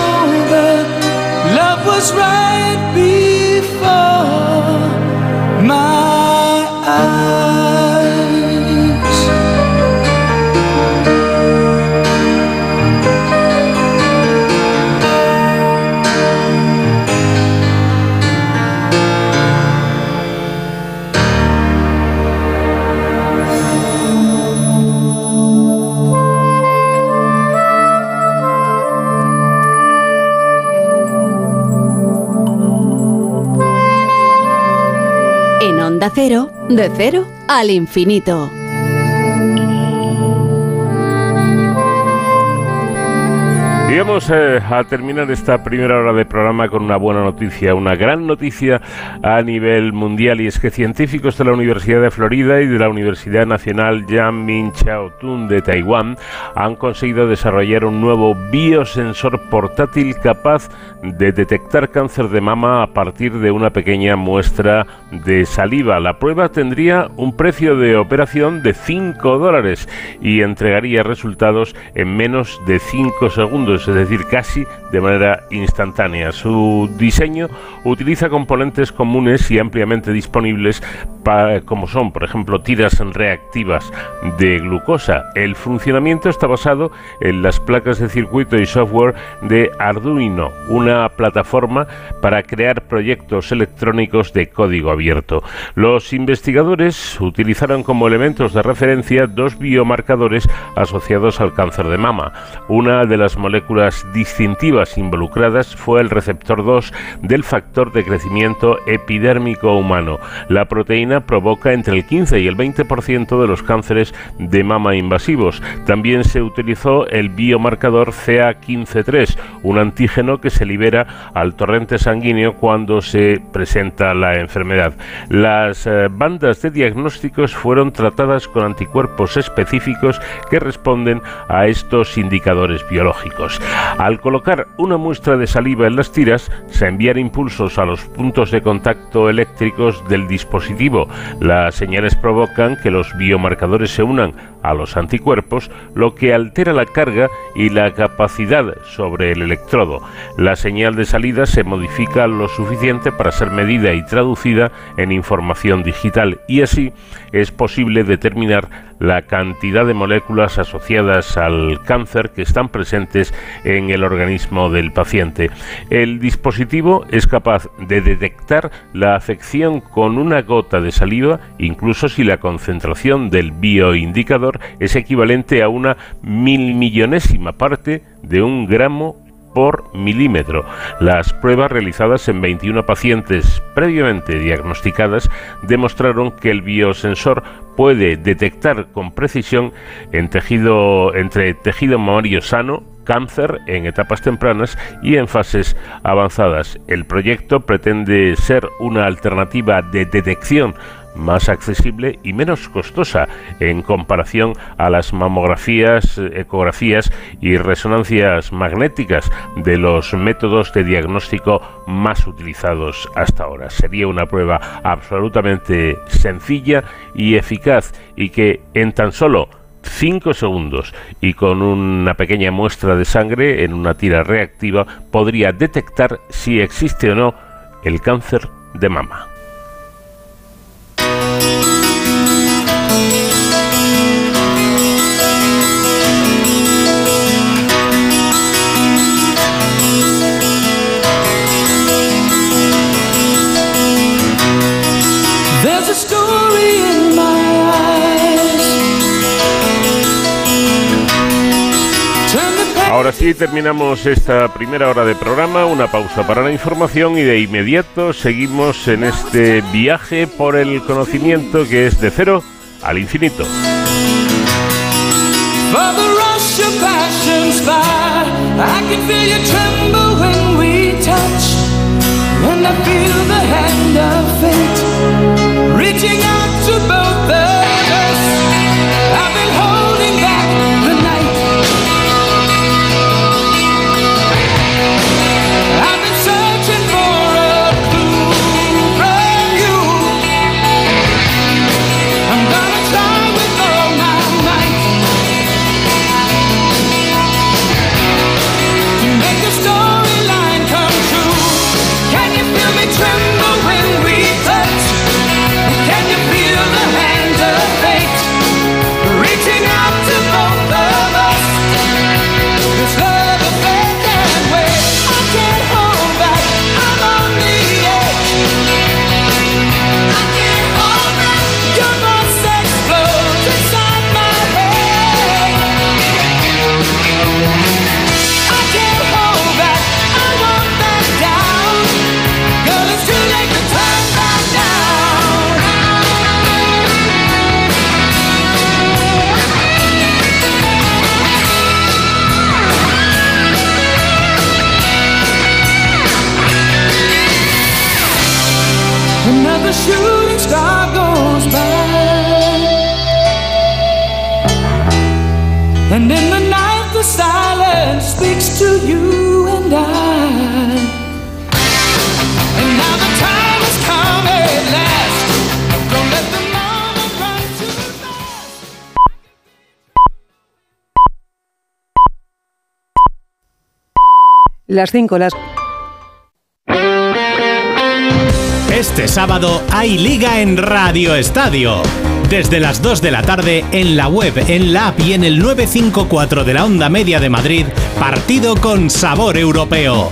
Cero, de cero al infinito. Y vamos eh, a terminar esta primera hora de programa con una buena noticia, una gran noticia a nivel mundial y es que científicos de la Universidad de Florida y de la Universidad Nacional Yan Min Chao Tun de Taiwán han conseguido desarrollar un nuevo biosensor portátil capaz de detectar cáncer de mama a partir de una pequeña muestra de saliva. La prueba tendría un precio de operación de 5 dólares y entregaría resultados en menos de 5 segundos, es decir, casi de manera instantánea. Su diseño utiliza componentes comunes y ampliamente disponibles pa- como son, por ejemplo, tiras reactivas de glucosa. El funcionamiento está basado en las placas de circuito y software de Arduino, una plataforma para crear proyectos electrónicos de código abierto. Los investigadores utilizaron como elementos de referencia dos biomarcadores asociados al cáncer de mama. Una de las moléculas distintivas involucradas fue el receptor 2 del factor de crecimiento epidérmico humano. La proteína provoca entre el 15 y el 20% de los cánceres de mama invasivos. También se utilizó el biomarcador CA15-3, un antígeno que se libera al torrente sanguíneo cuando se presenta la enfermedad. Las eh, bandas de diagnósticos fueron tratadas con anticuerpos específicos que responden a estos indicadores biológicos. Al colocar una muestra de saliva en las tiras, se envían impulsos a los puntos de contacto eléctricos del dispositivo. Las señales provocan que los biomarcadores se unan a los anticuerpos, lo que altera la carga y la capacidad sobre el electrodo. La señal de salida se modifica lo suficiente para ser medida y traducida en información digital y así es posible determinar la cantidad de moléculas asociadas al cáncer que están presentes en el organismo del paciente. El dispositivo es capaz de detectar la afección con una gota de saliva, incluso si la concentración del bioindicador es equivalente a una mil millonésima parte de un gramo por milímetro. Las pruebas realizadas en 21 pacientes previamente diagnosticadas demostraron que el biosensor puede detectar con precisión entre tejido mamario sano, cáncer en etapas tempranas y en fases avanzadas. El proyecto pretende ser una alternativa de detección más accesible y menos costosa en comparación a las mamografías, ecografías y resonancias magnéticas de los métodos de diagnóstico más utilizados hasta ahora. Sería una prueba absolutamente sencilla y eficaz y que en tan solo 5 segundos y con una pequeña muestra de sangre en una tira reactiva podría detectar si existe o no el cáncer de mama. Ahora sí, terminamos esta primera hora de programa, una pausa para la información y de inmediato seguimos en este viaje por el conocimiento que es de cero al infinito. And in the night, the silence speaks to you and I. Las 5, las Este sábado hay liga en Radio Estadio. Desde las 2 de la tarde en la web, en la app y en el 954 de la onda media de Madrid, partido con sabor europeo.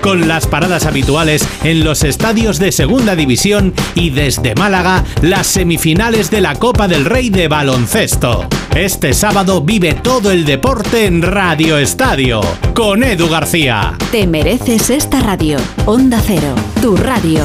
Con las paradas habituales en los estadios de Segunda División y desde Málaga, las semifinales de la Copa del Rey de Baloncesto. Este sábado vive todo el deporte en Radio Estadio, con Edu García. Te mereces esta radio. Onda Cero, tu radio.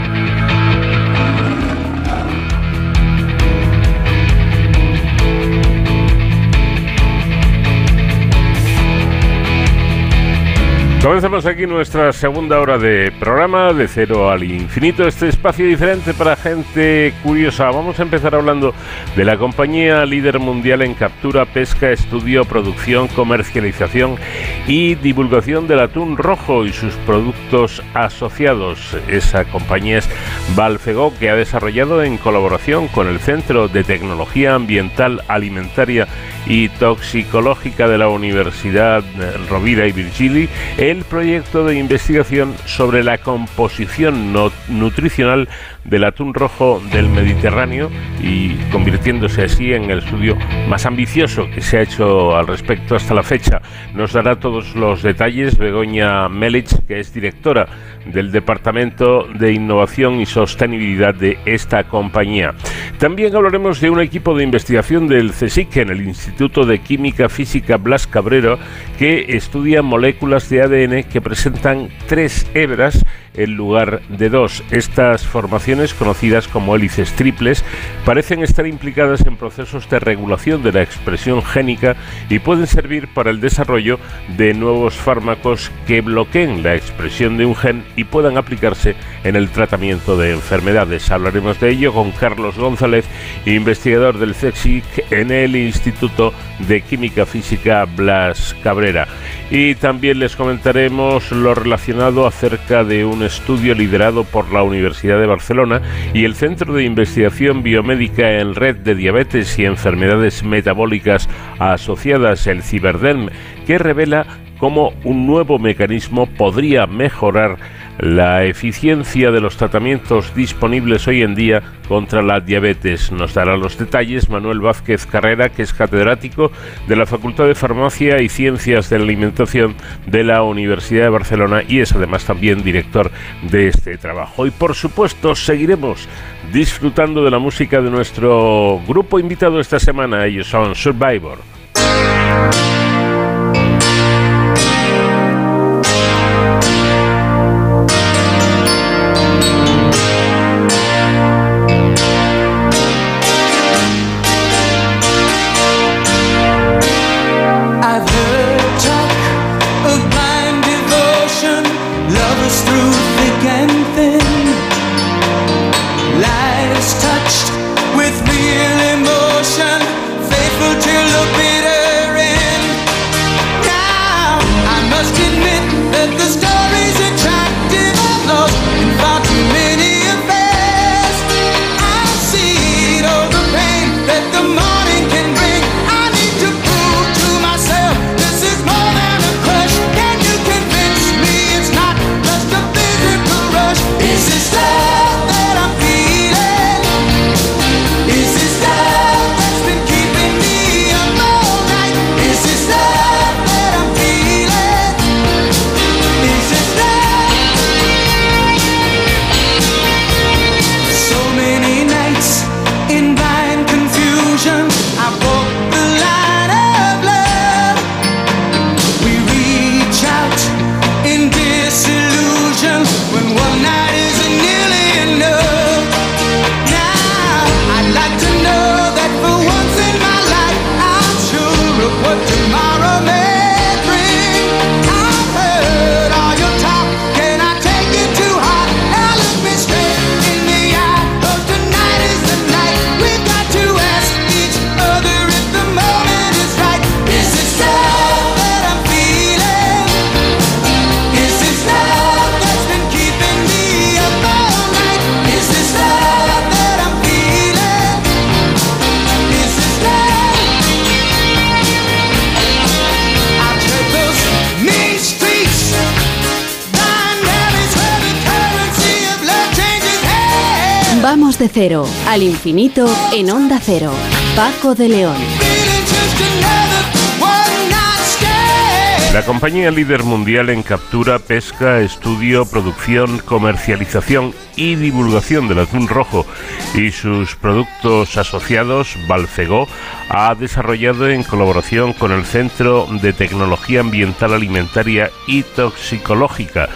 Comenzamos aquí nuestra segunda hora de programa de cero al infinito, este espacio diferente para gente curiosa. Vamos a empezar hablando de la compañía líder mundial en captura, pesca, estudio, producción, comercialización y divulgación del atún rojo y sus productos asociados. Esa compañía es Valfego que ha desarrollado en colaboración con el Centro de Tecnología Ambiental Alimentaria y Toxicológica de la Universidad Rovira y Virgili el proyecto de investigación sobre la composición nutricional del atún rojo del Mediterráneo y convirtiéndose así en el estudio más ambicioso que se ha hecho al respecto hasta la fecha. Nos dará todos los detalles Begoña Melich, que es directora del Departamento de Innovación y Sostenibilidad de esta compañía. También hablaremos de un equipo de investigación del CSIC en el Instituto de Química Física Blas Cabrero que estudia moléculas de ADN que presentan tres hebras en lugar de dos. Estas formaciones, conocidas como hélices triples, parecen estar implicadas en procesos de regulación de la expresión génica y pueden servir para el desarrollo de nuevos fármacos que bloqueen la expresión de un gen y puedan aplicarse en el tratamiento de enfermedades. Hablaremos de ello con Carlos González, investigador del CSIC en el Instituto de Química Física Blas Cabrera. Y también les comentaremos lo relacionado acerca de un estudio liderado por la Universidad de Barcelona y el Centro de Investigación Biomédica en Red de Diabetes y Enfermedades Metabólicas Asociadas, el Ciberderm, que revela cómo un nuevo mecanismo podría mejorar la eficiencia de los tratamientos disponibles hoy en día contra la diabetes. Nos dará los detalles Manuel Vázquez Carrera, que es catedrático de la Facultad de Farmacia y Ciencias de la Alimentación de la Universidad de Barcelona y es además también director de este trabajo. Y por supuesto seguiremos disfrutando de la música de nuestro grupo invitado esta semana. Ellos son Survivor. Through thick and al infinito en Onda Cero. Paco de León. La compañía líder mundial en captura, pesca, estudio, producción, comercialización y divulgación del atún rojo y sus productos asociados, Balfegó, ha desarrollado en colaboración con el Centro de Tecnología Ambiental Alimentaria y Toxicológica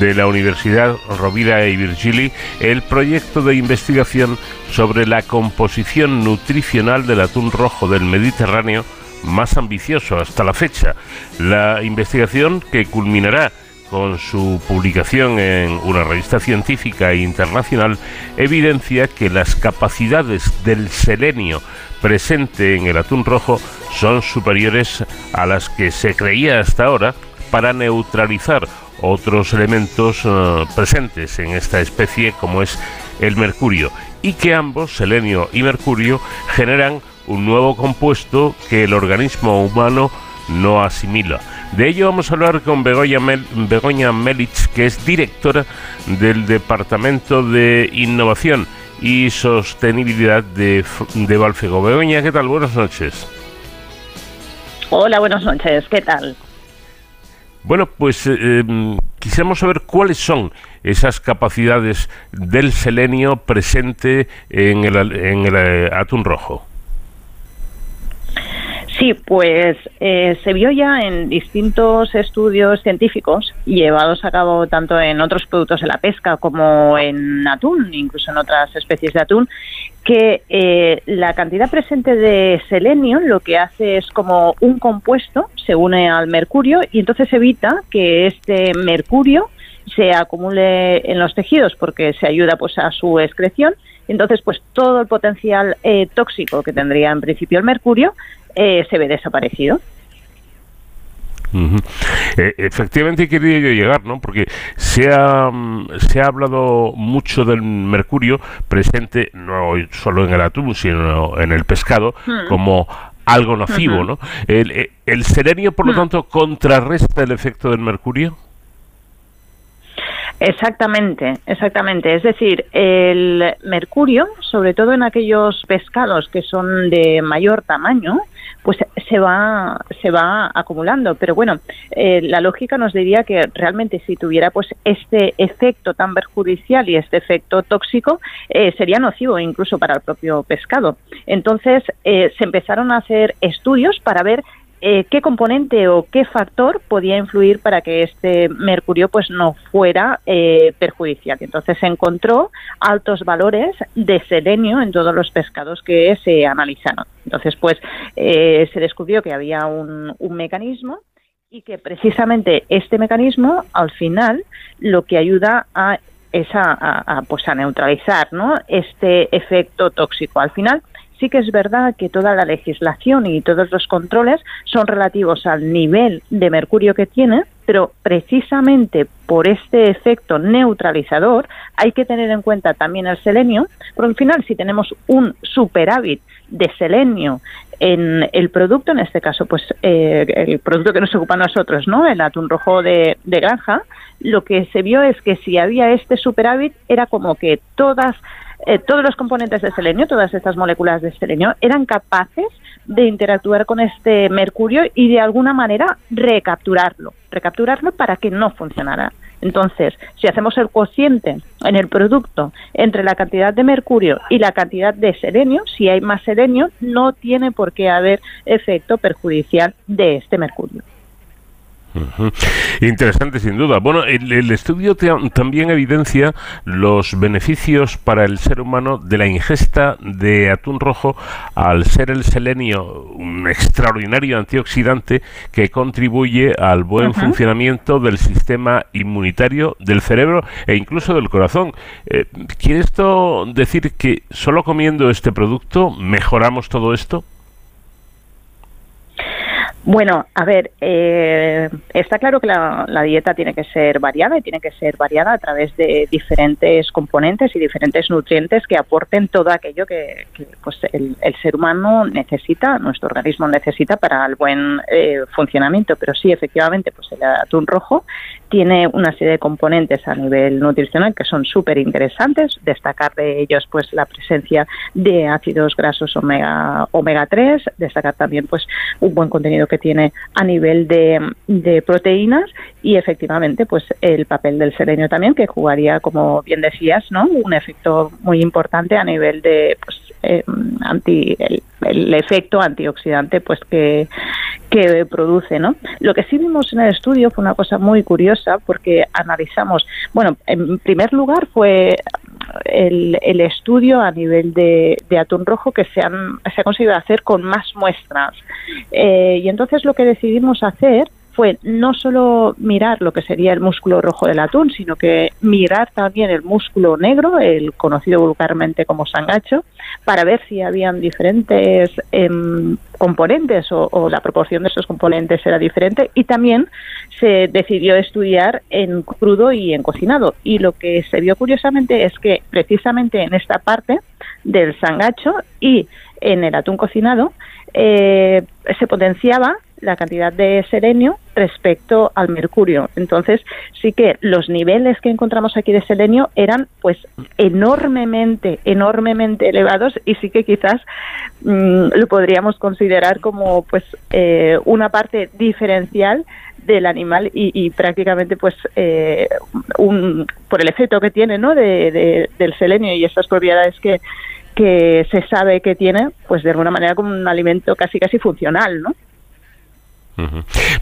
de la Universidad Rovira y Virgili el proyecto de investigación sobre la composición nutricional del atún rojo del Mediterráneo más ambicioso hasta la fecha. La investigación que culminará con su publicación en una revista científica e internacional evidencia que las capacidades del selenio presente en el atún rojo son superiores a las que se creía hasta ahora para neutralizar otros elementos eh, presentes en esta especie como es el mercurio y que ambos, selenio y mercurio, generan un nuevo compuesto que el organismo humano no asimila. De ello vamos a hablar con Begoña, Mel Melich, que es directora del Departamento de Innovación y Sostenibilidad de, de Balfego. Begoña, ¿qué tal? Buenas noches. Hola, buenas noches. ¿Qué tal? Bueno, pues eh, eh, quisiéramos saber cuáles son esas capacidades del selenio presente en el, en el eh, atún rojo. Sí, pues eh, se vio ya en distintos estudios científicos llevados a cabo tanto en otros productos de la pesca como en atún, incluso en otras especies de atún, que eh, la cantidad presente de selenio lo que hace es como un compuesto, se une al mercurio y entonces evita que este mercurio se acumule en los tejidos porque se ayuda pues a su excreción. Entonces pues todo el potencial eh, tóxico que tendría en principio el mercurio eh, se ve desaparecido. Eh, efectivamente quería yo llegar, ¿no? Porque se ha, mm, se ha hablado mucho del mercurio presente no solo en el atún, sino en el pescado Hmm. como algo nocivo. ¿no? El, eh, el selenio, por lo Hmm. tanto, contrarresta el efecto del mercurio. Exactamente, exactamente. Es decir, el mercurio, sobre todo en aquellos pescados que son de mayor tamaño, pues se va se va acumulando. Pero bueno, eh, la lógica nos diría que realmente si tuviera pues este efecto tan perjudicial y este efecto tóxico eh, sería nocivo incluso para el propio pescado. Entonces eh, se empezaron a hacer estudios para ver eh, qué componente o qué factor podía influir para que este mercurio pues no fuera eh, perjudicial. Entonces se encontró altos valores de selenio en todos los pescados que se analizaron. Entonces pues eh, se descubrió que había un, mecanismo y que precisamente este mecanismo al final lo que ayuda a es a- a, pues a neutralizar ¿no? este efecto tóxico. Al final sí que es verdad que toda la legislación y todos los controles son relativos al nivel de mercurio que tiene, pero precisamente por este efecto neutralizador hay que tener en cuenta también el selenio, porque al final si tenemos un superávit de selenio en el producto, en este caso pues eh, el producto que nos ocupa a nosotros, ¿no? el atún rojo de, de granja, lo que se vio es que si había este superávit era como que todas eh, todos los componentes de selenio, todas estas moléculas de selenio, eran capaces de interactuar con este mercurio y de alguna manera recapturarlo, recapturarlo para que no funcionara. Entonces, si hacemos el cociente en el producto entre la cantidad de mercurio y la cantidad de selenio, si hay más selenio, no tiene por qué haber efecto perjudicial de este mercurio. Interesante, sin duda. Bueno, el, el estudio te- también evidencia los beneficios para el ser humano de la ingesta de atún rojo al ser el selenio un extraordinario antioxidante que contribuye al buen funcionamiento del sistema inmunitario, del cerebro e incluso del corazón. Eh, ¿Quiere esto decir que solo comiendo este producto mejoramos todo esto? Bueno, a ver, eh, está claro que la, la dieta tiene que ser variada y tiene que ser variada a través de diferentes componentes y diferentes nutrientes que aporten todo aquello que, que, pues el, el ser humano necesita, nuestro organismo necesita para el buen eh, funcionamiento. Pero sí, efectivamente, pues el atún rojo tiene una serie de componentes a nivel nutricional que son súper interesantes. Destacar de ellos, pues la presencia de ácidos grasos omega omega 3, destacar también, pues un buen contenido que tiene a nivel de, de proteínas. Y efectivamente pues el papel del selenio también que jugaría como bien decías no un efecto muy importante a nivel de pues, eh, anti el, el efecto antioxidante pues que que produce, ¿no? Lo que sí vimos en el estudio fue una cosa muy curiosa porque analizamos, bueno, en primer lugar fue el, el estudio a nivel de, de atún rojo que se, han, se ha conseguido hacer con más muestras. Eh, y entonces lo que decidimos hacer fue no solo mirar lo que sería el músculo rojo del atún, sino que mirar también el músculo negro, el conocido vulgarmente como sangacho, para ver si habían diferentes em, componentes o, o la proporción de esos componentes era diferente y también se decidió estudiar en crudo y en cocinado. Y lo que se vio curiosamente es que precisamente en esta parte del sangacho y en el atún cocinado eh, se potenciaba la cantidad de selenio respecto al mercurio. Entonces, sí que los niveles que encontramos aquí de selenio eran pues enormemente, enormemente elevados y sí que quizás mm, lo podríamos considerar como pues eh, una parte diferencial del animal y, y prácticamente pues eh, un, por el efecto que tiene ¿no? de, de, del selenio y esas propiedades que, que se sabe que tiene, pues de alguna manera como un alimento casi casi funcional, ¿no?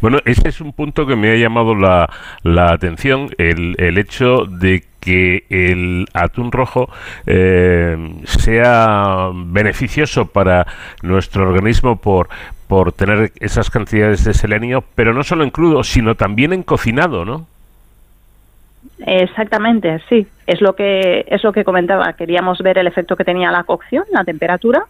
Bueno, ese es un punto que me ha llamado la, la atención, el, el hecho de que el atún rojo eh, sea beneficioso para nuestro organismo por, por tener esas cantidades de selenio, pero no solo en crudo, sino también en cocinado, ¿no? Exactamente, sí. Es lo que es lo que comentaba. Queríamos ver el efecto que tenía la cocción, la temperatura,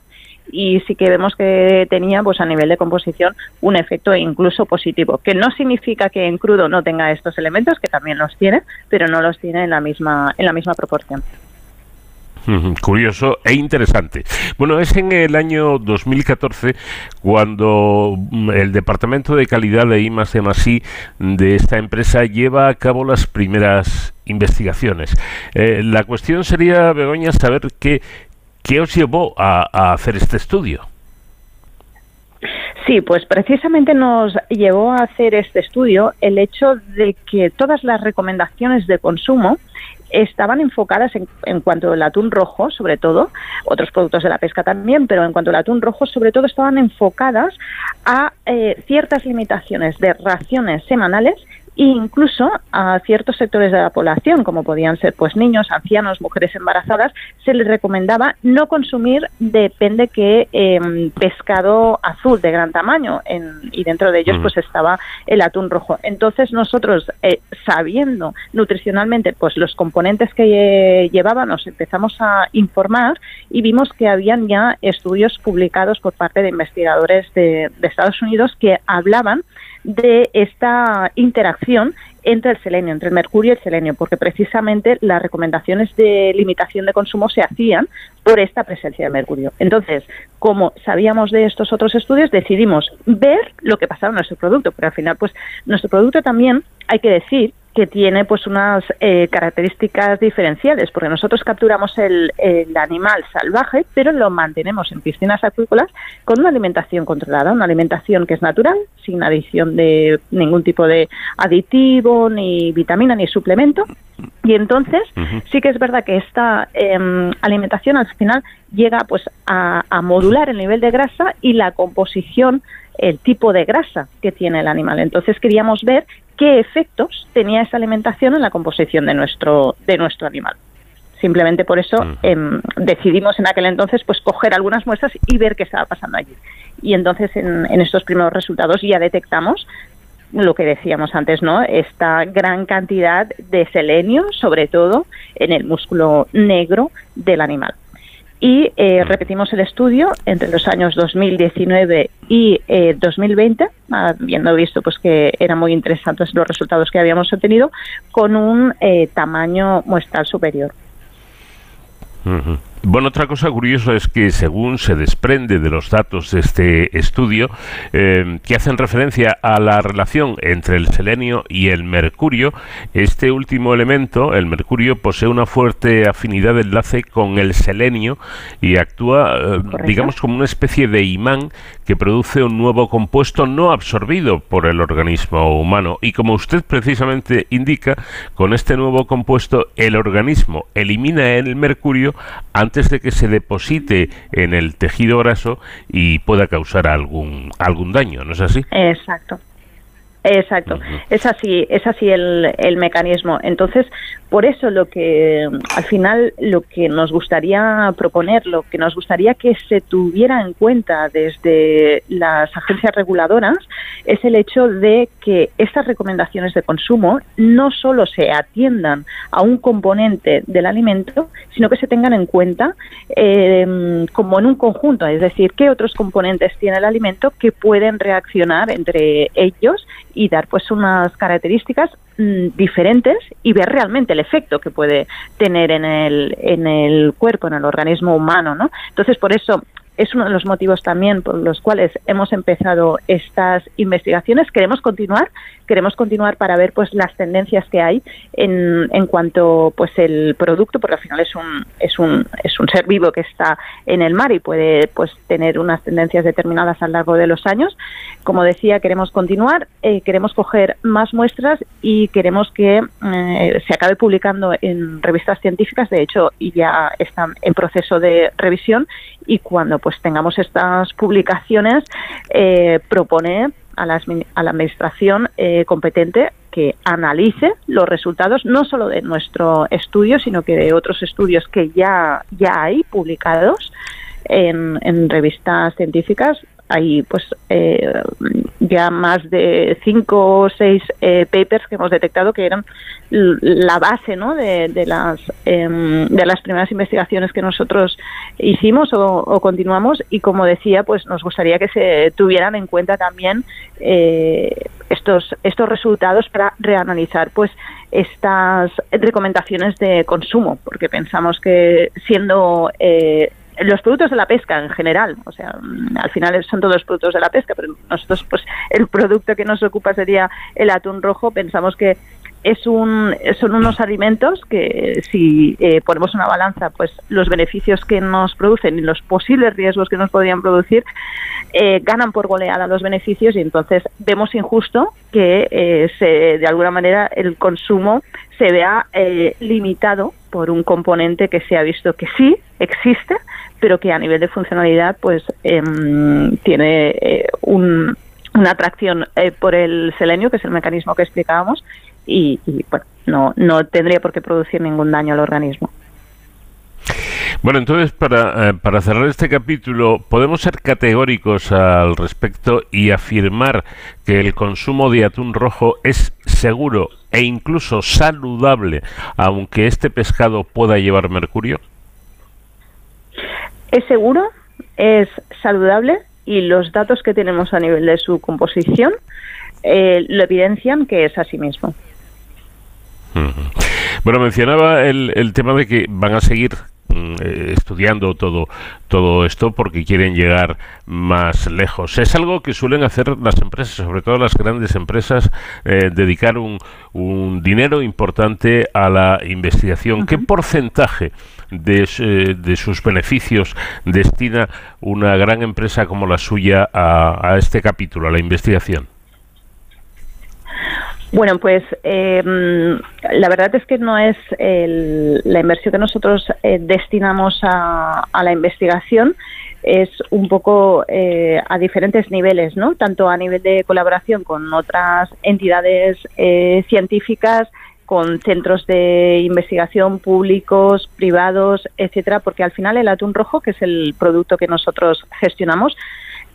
y sí que vemos que tenía, pues a nivel de composición, un efecto incluso positivo. Que no significa que en crudo no tenga estos elementos, que también los tiene, pero no los tiene en la misma en la misma proporción. Curioso e interesante. Bueno, es en el año 2014 cuando mm, el Departamento de Calidad de I+D+I de esta empresa lleva a cabo las primeras investigaciones. Eh, la cuestión sería, Begoña, saber qué, qué os llevó a, hacer este estudio. Sí, pues precisamente nos llevó a hacer este estudio el hecho de que todas las recomendaciones de consumo estaban enfocadas en, en cuanto al atún rojo, sobre todo, otros productos de la pesca también, pero en cuanto al atún rojo, sobre todo, estaban enfocadas a eh, ciertas limitaciones de raciones semanales e incluso a ciertos sectores de la población, como podían ser pues niños, ancianos, mujeres embarazadas, se les recomendaba no consumir depende que eh, pescado azul de gran tamaño en, y dentro de ellos Ujú. pues estaba el atún rojo. Entonces nosotros eh, sabiendo nutricionalmente pues los componentes que eh, llevaba nos empezamos a informar y vimos que habían ya estudios publicados por parte de investigadores de, de Estados Unidos que hablaban de esta interacción entre el selenio, entre el mercurio y el selenio, porque precisamente las recomendaciones de limitación de consumo se hacían por esta presencia de mercurio. Entonces, como sabíamos de estos otros estudios, decidimos ver lo que pasaba en nuestro producto, pero al final, pues nuestro producto también, hay que decir, que tiene pues unas eh, características diferenciales, porque nosotros capturamos el, el animal salvaje, pero lo mantenemos en piscinas acuícolas con una alimentación controlada, una alimentación que es natural, sin adición de ningún tipo de aditivo, ni vitamina, ni suplemento. Y entonces sí que es verdad que esta em, alimentación al final llega pues a, a modular el nivel de grasa y la composición el tipo de grasa que tiene el animal. Entonces queríamos ver qué efectos tenía esa alimentación en la composición de nuestro de nuestro animal. Simplemente por eso em, decidimos en aquel entonces pues coger algunas muestras y ver qué estaba pasando allí. Y entonces en, en estos primeros resultados ya detectamos lo que decíamos antes, ¿no? Esta gran cantidad de selenio, sobre todo en el músculo negro del animal. Y eh, repetimos el estudio entre los años 2019 y eh, 2020, habiendo visto pues que eran muy interesantes los resultados que habíamos obtenido, con un eh, tamaño muestral superior. Ujú. Bueno, otra cosa curiosa es que según se desprende de los datos de este estudio, eh, que hacen referencia a la relación entre el selenio y el mercurio, este último elemento, el mercurio, posee una fuerte afinidad de enlace con el selenio y actúa, eh, digamos, como una especie de imán que produce un nuevo compuesto no absorbido por el organismo humano. Y como usted precisamente indica, con este nuevo compuesto el organismo elimina el mercurio antes de que se deposite en el tejido graso y pueda causar algún algún daño, ¿no es así? Exacto. Exacto, es así, es así el, el mecanismo. Entonces, por eso lo que al final lo que nos gustaría proponer, lo que nos gustaría que se tuviera en cuenta desde las agencias reguladoras es el hecho de que estas recomendaciones de consumo no solo se atiendan a un componente del alimento, sino que se tengan en cuenta eh, como en un conjunto, es decir, qué otros componentes tiene el alimento que pueden reaccionar entre ellos y dar pues unas características mm, diferentes y ver realmente el efecto que puede tener en el, en el cuerpo, en el organismo humano, ¿no? Entonces, por eso es uno de los motivos también por los cuales hemos empezado estas investigaciones. Queremos continuar, queremos continuar para ver pues las tendencias que hay en, en cuanto pues el producto, porque al final es un es un es un ser vivo que está en el mar y puede pues tener unas tendencias determinadas a lo largo de los años. Como decía, queremos continuar, eh, queremos coger más muestras y queremos que eh, se acabe publicando en revistas científicas. De hecho, ya están en proceso de revisión y cuando pues tengamos estas publicaciones eh, propone a la, a la administración eh, competente que analice los resultados no solo de nuestro estudio sino que de otros estudios que ya ya hay publicados en, en revistas científicas hay pues eh, ya más de cinco o seis eh, papers que hemos detectado que eran la base ¿no? de, las em, de las primeras investigaciones que nosotros hicimos o, o continuamos y como decía pues nos gustaría que se tuvieran en cuenta también eh, estos estos resultados para reanalizar pues estas recomendaciones de consumo porque pensamos que siendo eh, los productos de la pesca en general, o sea, mm, al final son todos productos de la pesca, pero nosotros, pues, el producto que nos ocupa sería el atún rojo. Pensamos que es un, son unos alimentos que si eh, ponemos una balanza, pues los beneficios que nos producen y los posibles riesgos que nos podrían producir eh, ganan por goleada los beneficios y entonces vemos injusto que eh, se, de alguna manera el consumo se vea eh, limitado por un componente que se ha visto que sí existe, pero que a nivel de funcionalidad pues em, tiene eh, un- una atracción por el selenio, que es el mecanismo que explicábamos, y, y, bueno, no, no tendría por qué producir ningún daño al organismo. Bueno, entonces para, eh, para cerrar este capítulo, ¿podemos ser categóricos al respecto y afirmar que el consumo de atún rojo es seguro e incluso saludable, aunque este pescado pueda llevar mercurio? Es seguro, es saludable y los datos que tenemos a nivel de su composición eh, lo evidencian que es así mismo. Bueno, mencionaba el, el tema de que van a seguir mm, eh, estudiando todo, todo esto porque quieren llegar más lejos. Es algo que suelen hacer las empresas, sobre todo las grandes empresas, eh, dedicar un, un dinero importante a la investigación. ¿Qué porcentaje de, eh, de sus beneficios destina una gran empresa como la suya a, a este capítulo, a la investigación? Bueno, pues eh, la verdad es que no es el- la inversión que nosotros eh, destinamos a, a la investigación es un poco eh, a diferentes niveles, ¿no? Tanto a nivel de colaboración con otras entidades eh, científicas, con centros de investigación públicos, privados, etcétera, porque al final el atún rojo, que es el producto que nosotros gestionamos,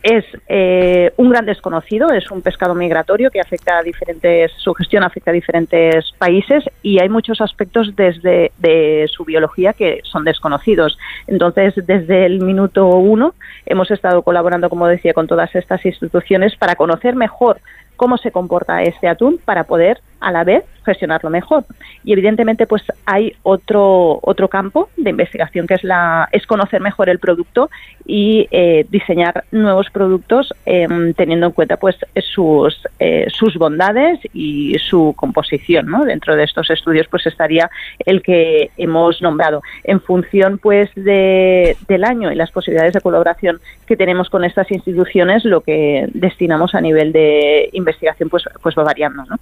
es eh, un gran desconocido, es un pescado migratorio que afecta a diferentes, su gestión afecta a diferentes países y hay muchos aspectos desde de su biología que son desconocidos. Entonces, desde el minuto uno hemos estado colaborando, como decía, con todas estas instituciones para conocer mejor cómo se comporta este atún para poder a la vez gestionarlo mejor. Y evidentemente pues hay otro otro campo de investigación que es la es conocer mejor el producto y eh, diseñar nuevos productos em, teniendo en cuenta pues sus eh, sus bondades y su composición, ¿no? Dentro de estos estudios pues estaría el que hemos nombrado en función pues de, del año y las posibilidades de colaboración que tenemos con estas instituciones lo que destinamos a nivel de investigación pues pues va variando, ¿no?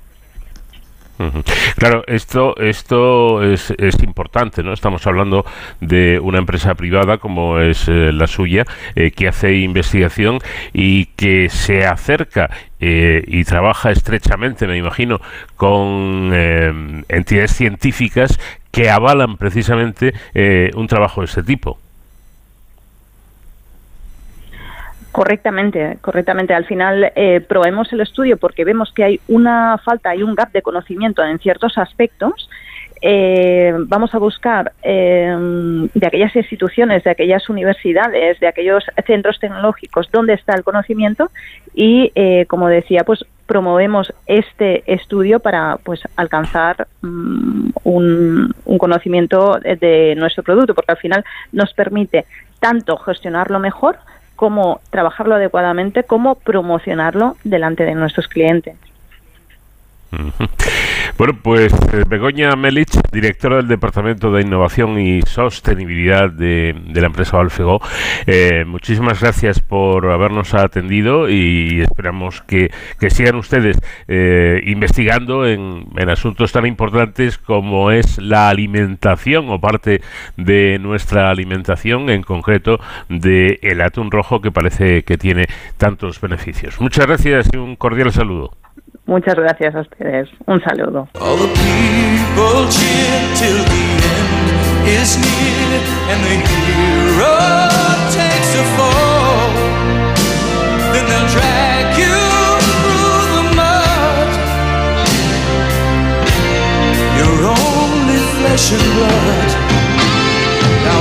Claro, esto esto es, es importante, ¿no? Estamos hablando de una empresa privada como es eh, la suya, eh, que hace investigación y que se acerca eh, y trabaja estrechamente, me imagino, con entidades científicas que avalan precisamente un trabajo de este tipo. Correctamente, correctamente. Al final eh, probemos el estudio porque vemos que hay una falta, hay un gap de conocimiento en ciertos aspectos. Eh, vamos a buscar eh, de aquellas instituciones, de aquellas universidades, de aquellos centros tecnológicos dónde está el conocimiento y, eh, como decía, pues promovemos este estudio para pues alcanzar mm, un, conocimiento de, de nuestro producto, porque al final nos permite tanto gestionarlo mejor como trabajarlo adecuadamente, como promocionarlo delante de nuestros clientes. Bueno, pues eh, Begoña Melich, directora del Departamento de Innovación y Sostenibilidad de, la empresa Alfego, eh, muchísimas gracias por habernos atendido y esperamos que, sigan ustedes eh, investigando en, asuntos tan importantes como es la alimentación o parte de nuestra alimentación, en concreto de el atún rojo que parece que tiene tantos beneficios. Muchas gracias y un cordial saludo. Muchas gracias a ustedes. Un saludo. Flesh and blood. Now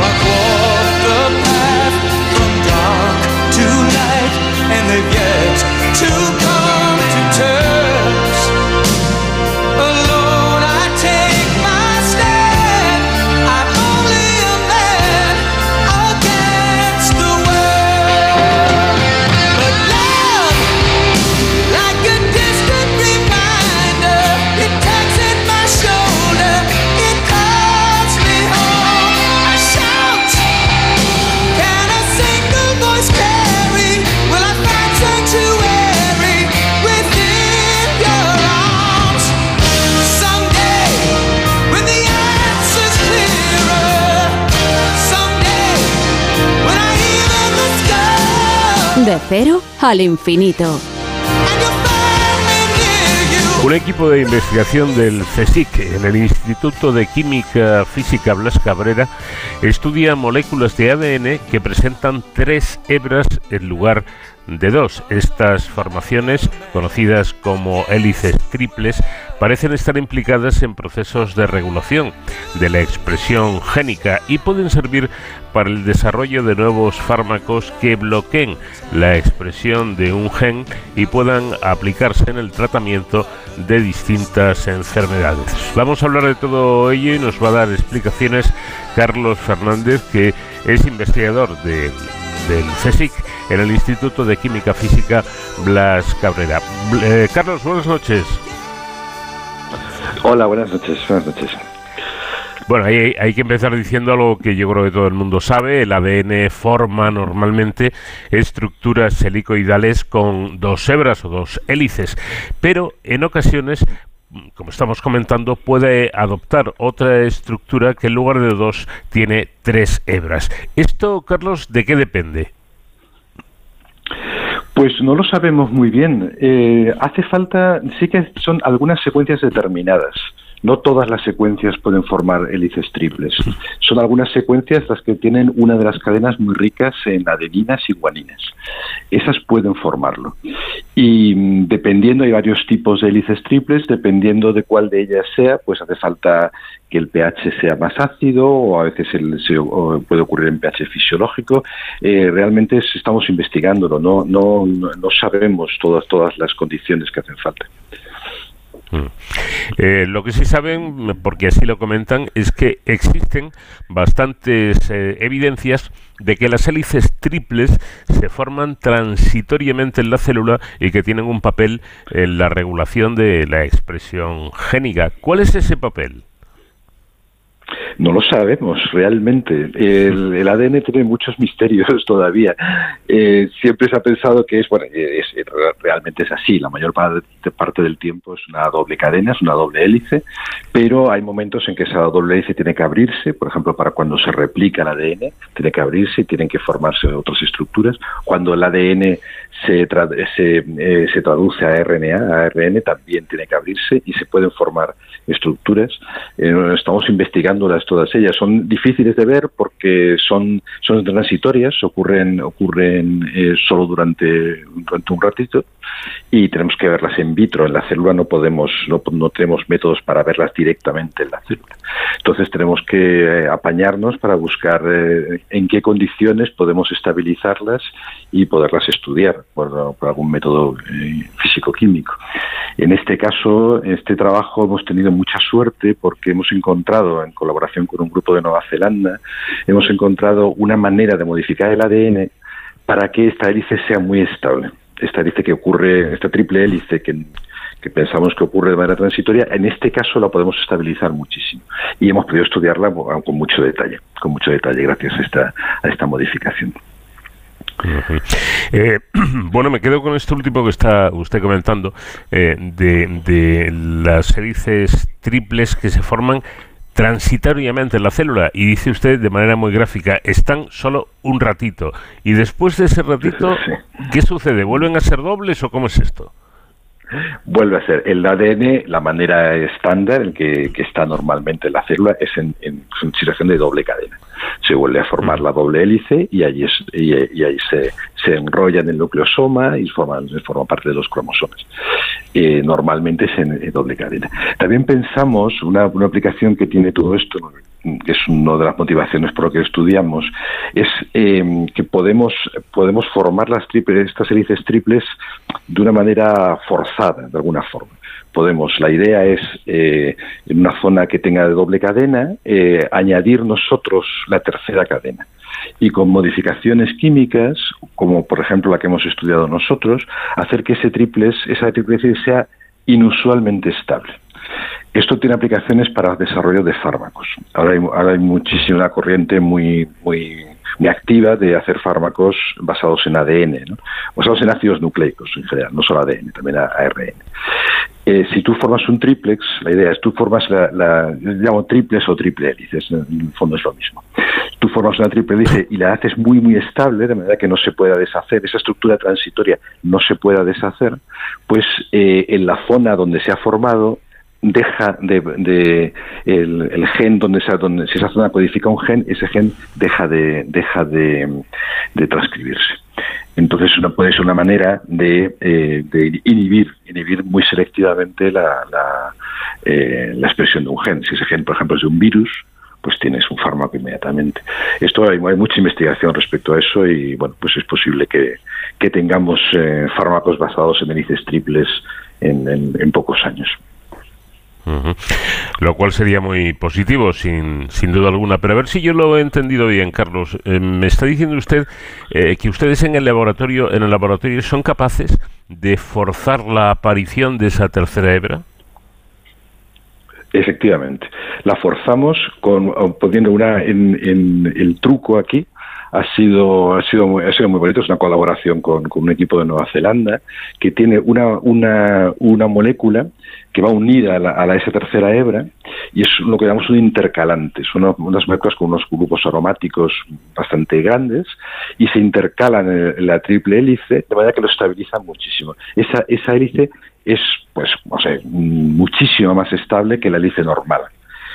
the path from dark to light, and they've yet to come to terms. Cero al infinito. Un equipo de investigación del CSIC en el Instituto de Química Física Blas Cabrera estudia moléculas de ADN que presentan tres hebras en lugar de dos. Estas formaciones, conocidas como hélices triples, parecen estar implicadas en procesos de regulación de la expresión génica y pueden servir para el desarrollo de nuevos fármacos que bloqueen la expresión de un gen y puedan aplicarse en el tratamiento de distintas enfermedades. Vamos a hablar de todo ello y nos va a dar explicaciones Carlos Fernández, que es investigador de- del CSIC en el Instituto de Química Física Blas Cabrera. Eh, Carlos, buenas noches. Hola, buenas noches, buenas noches. Bueno, hay, hay que empezar diciendo algo que yo creo que todo el mundo sabe. El ADN forma normalmente estructuras helicoidales con dos hebras o dos hélices, pero en ocasiones, como estamos comentando, puede adoptar otra estructura que en lugar de dos tiene tres hebras. Esto, Carlos, ¿de qué depende? Pues no lo sabemos muy bien. Eh, hace falta, sí que son algunas secuencias determinadas. No todas las secuencias pueden formar hélices triples. Son algunas secuencias las que tienen una de las cadenas muy ricas en adeninas y guaninas. Esas pueden formarlo. Y mm, dependiendo, hay varios tipos de hélices triples, dependiendo de cuál de ellas sea, pues hace falta que el pH sea más ácido o a veces se- o puede ocurrir en pH fisiológico. Eh, realmente es- estamos investigándolo, no, no no sabemos todas, todas las condiciones que hacen falta. Eh, lo que sí saben, porque así lo comentan, es que existen bastantes eh, evidencias de que las hélices triples se forman transitoriamente en la célula y que tienen un papel en la regulación de la expresión génica. ¿Cuál es ese papel? No lo sabemos realmente. El, el ADN tiene muchos misterios todavía. Eh, siempre se ha pensado que es, bueno, es, es- realmente es así. La mayor parte, parte del tiempo es una doble cadena, es una doble hélice, pero hay momentos en que esa doble hélice tiene que abrirse, por ejemplo, para cuando se replica el ADN, tiene que abrirse y tienen que formarse otras estructuras. Cuando el ADN se, tra- se, eh, se traduce a RNA, a ARN, también tiene que abrirse y se pueden formar estructuras. Eh, estamos investigándolas todas ellas. Son difíciles de ver porque son, son transitorias, ocurren, ocurren eh, solo durante, durante un ratito y tenemos que verlas in vitro. En la célula no podemos, no, no tenemos métodos para verlas directamente en la célula. Entonces tenemos que eh, apañarnos para buscar eh, en qué condiciones podemos estabilizarlas y poderlas estudiar por, algún método físico-químico. En este caso, en este trabajo hemos tenido mucha suerte porque hemos encontrado, en colaboración con un grupo de Nueva Zelanda, hemos encontrado una manera de modificar el ADN para que esta hélice sea muy estable. Esta hélice que ocurre, esta triple hélice que, pensamos que ocurre de manera transitoria, en este caso la podemos estabilizar muchísimo. Y hemos podido estudiarla con mucho detalle, con mucho detalle gracias a esta, a esta modificación. Eh, bueno, me quedo con esto último que está usted comentando, eh, de, de las hélices triples que se forman transitoriamente en la célula y dice usted de manera muy gráfica, están solo un ratito y después de ese ratito, ¿qué sucede? ¿Vuelven a ser dobles o cómo es esto? Vuelve a ser el ADN, la manera estándar en que, que está normalmente en la célula es en, en situación de doble cadena. Se vuelve a formar la doble hélice y allí, y, ahí se, se enrolla en el nucleosoma y forman, forma parte de los cromosomas. Eh, normalmente es en, en doble cadena. También pensamos, una, una aplicación que tiene todo esto, que es una de las motivaciones por lo que estudiamos, es eh, que podemos, podemos formar las triples, estas hélices triples de una manera forzada, de alguna forma. Podemos, la idea es, eh, en una zona que tenga de doble cadena, eh, añadir nosotros la tercera cadena. Y con modificaciones químicas, como por ejemplo la que hemos estudiado nosotros, hacer que ese triples, esa triple sea inusualmente estable. Esto tiene aplicaciones para el desarrollo de fármacos. Ahora hay, ahora hay muchísima corriente muy, muy, muy activa de hacer fármacos basados en ADN, basados en ácidos nucleicos en general, no solo ADN, también ARN. Eh, si tú formas un triplex, la idea es tú formas la, la llamo triples o triple hélices, en el fondo es lo mismo. Tú formas una triple hélice y la haces muy muy estable, de manera que no se pueda deshacer, esa estructura transitoria no se pueda deshacer, pues eh, en la zona donde se ha formado deja de, de- el, gen donde se, donde si esa zona codifica un gen ese gen deja de deja de, de transcribirse entonces una puede ser una manera de, eh, de inhibir inhibir muy selectivamente la, la, eh, la expresión de un gen si ese gen por ejemplo es de un virus pues tienes un fármaco inmediatamente. Esto hay, mucha investigación respecto a eso y bueno, pues es posible que, que tengamos eh, fármacos basados en hélices triples en- en pocos años. Ujú. Lo cual sería muy positivo, sin, sin duda alguna. Pero a ver si yo lo he entendido bien, Carlos. Eh, me está diciendo usted eh, que ustedes en el laboratorio, en el laboratorio, son capaces de forzar la aparición de esa tercera hebra. Efectivamente. La forzamos con, poniendo una en, en el truco aquí. ha sido, ha sido, muy, ha sido muy bonito. Es una colaboración con, con un equipo de Nueva Zelanda que tiene una, una, una molécula que va unida a, la, a esa tercera hebra y es lo que llamamos un intercalante. Son unas mezclas con unos grupos aromáticos bastante grandes y se intercalan en, la triple hélice de manera que lo estabilizan muchísimo. Esa, esa hélice es, pues, no sé, muchísimo más estable que la hélice normal.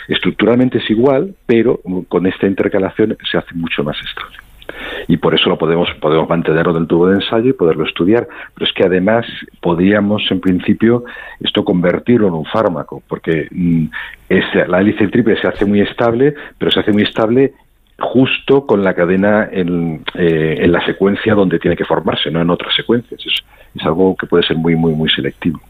Estructuralmente es igual, pero con esta intercalación se hace mucho más estable y por eso lo podemos podemos mantenerlo del tubo de ensayo y poderlo estudiar pero es que además podríamos en principio esto convertirlo en un fármaco porque mm, es- la hélice triple se hace muy estable pero se hace muy estable justo con la cadena en, eh, en la secuencia donde tiene que formarse no en otras secuencias es, es algo que puede ser muy muy muy selectivo.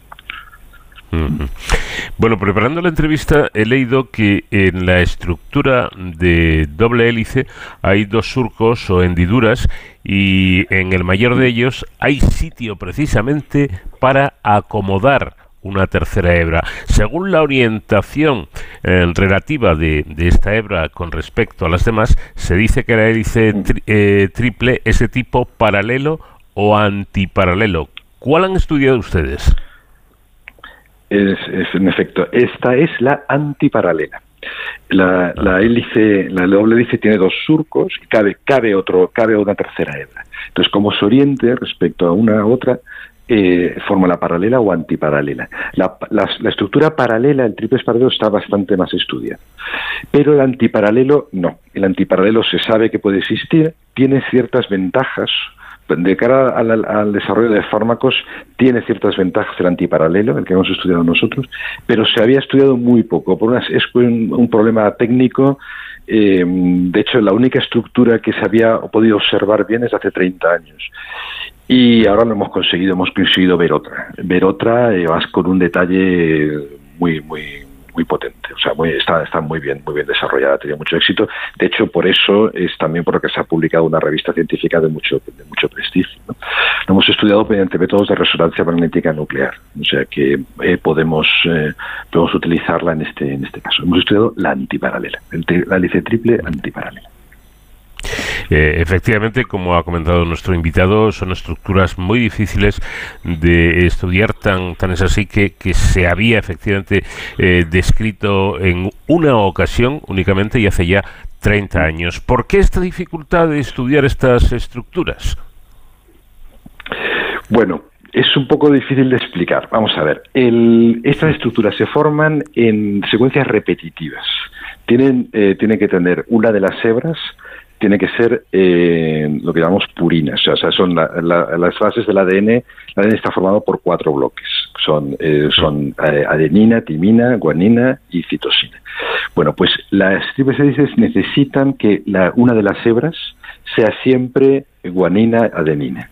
Bueno, preparando la entrevista he leído que en la estructura de doble hélice hay dos surcos o hendiduras y en el mayor de ellos hay sitio precisamente para acomodar una tercera hebra. Según la orientación eh, relativa de, de esta hebra con respecto a las demás, se dice que la hélice tri- eh, triple es de tipo paralelo o antiparalelo. ¿Cuál han estudiado ustedes? Es, es, en efecto, esta es la antiparalela. La, la hélice, la doble hélice tiene dos surcos y cabe, cabe otro, cabe una tercera hebra. Entonces, como se oriente respecto a una u otra, eh, forma la paralela o antiparalela. La, la, la estructura paralela, el triple paralelo, está bastante más estudiada. Pero el antiparalelo no. El antiparalelo se sabe que puede existir, tiene ciertas ventajas de cara al, al- desarrollo de fármacos tiene ciertas ventajas el antiparalelo, el que hemos estudiado nosotros, pero se había estudiado muy poco. Por unas, es un, un problema técnico. eh, de hecho, la única estructura que se había podido observar bien es hace 30 años. Y ahora lo hemos conseguido, hemos conseguido ver otra. Ver otra eh, vas con un detalle muy, muy, muy potente. O sea, muy, está, está muy bien, muy bien desarrollada, ha tenido mucho éxito. De hecho, por eso es también por lo que se ha publicado una revista científica de mucho, de mucho prestigio. Lo hemos estudiado mediante métodos de resonancia magnética nuclear. O sea que eh, podemos, eh, podemos utilizarla en este, en este caso. Hemos estudiado la antiparalela, la hélice triple antiparalela. Eh, efectivamente, como ha comentado nuestro invitado, son estructuras muy difíciles de estudiar, tan, tan es así que, que se había efectivamente eh, descrito en una ocasión únicamente y hace ya 30 años. ¿Por qué esta dificultad de estudiar estas estructuras? Bueno, es un poco difícil de explicar. Vamos a ver. El- estas estructuras se forman en secuencias repetitivas. Tienen, eh, tienen que tener una de las hebras, tiene que ser eh, lo que llamamos purinas. O sea, son la- la- las fases del ADN. El ADN está formado por cuatro bloques. Son, eh, son eh, adenina, timina, guanina y citosina. Bueno, pues las triples necesitan que una de las hebras sea siempre guanina, adenina.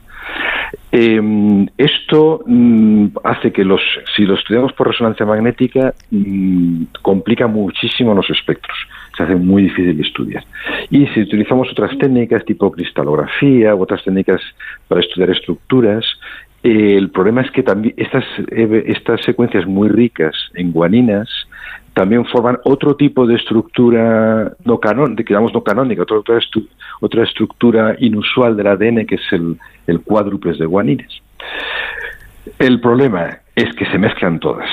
Eh, esto mm, hace que los, si lo estudiamos por resonancia magnética, mm, complica muchísimo los espectros. Se hace muy difícil estudiar. Y si utilizamos otras técnicas tipo cristalografía u otras técnicas para estudiar estructuras, eh, el problema es que también estas, eh, estas secuencias muy ricas en guaninas también forman otro tipo de estructura no canon, de, digamos no canónica, otra, otra, otra estructura inusual del ADN que es el, el cuádruples de guanines. El problema es que se mezclan todas.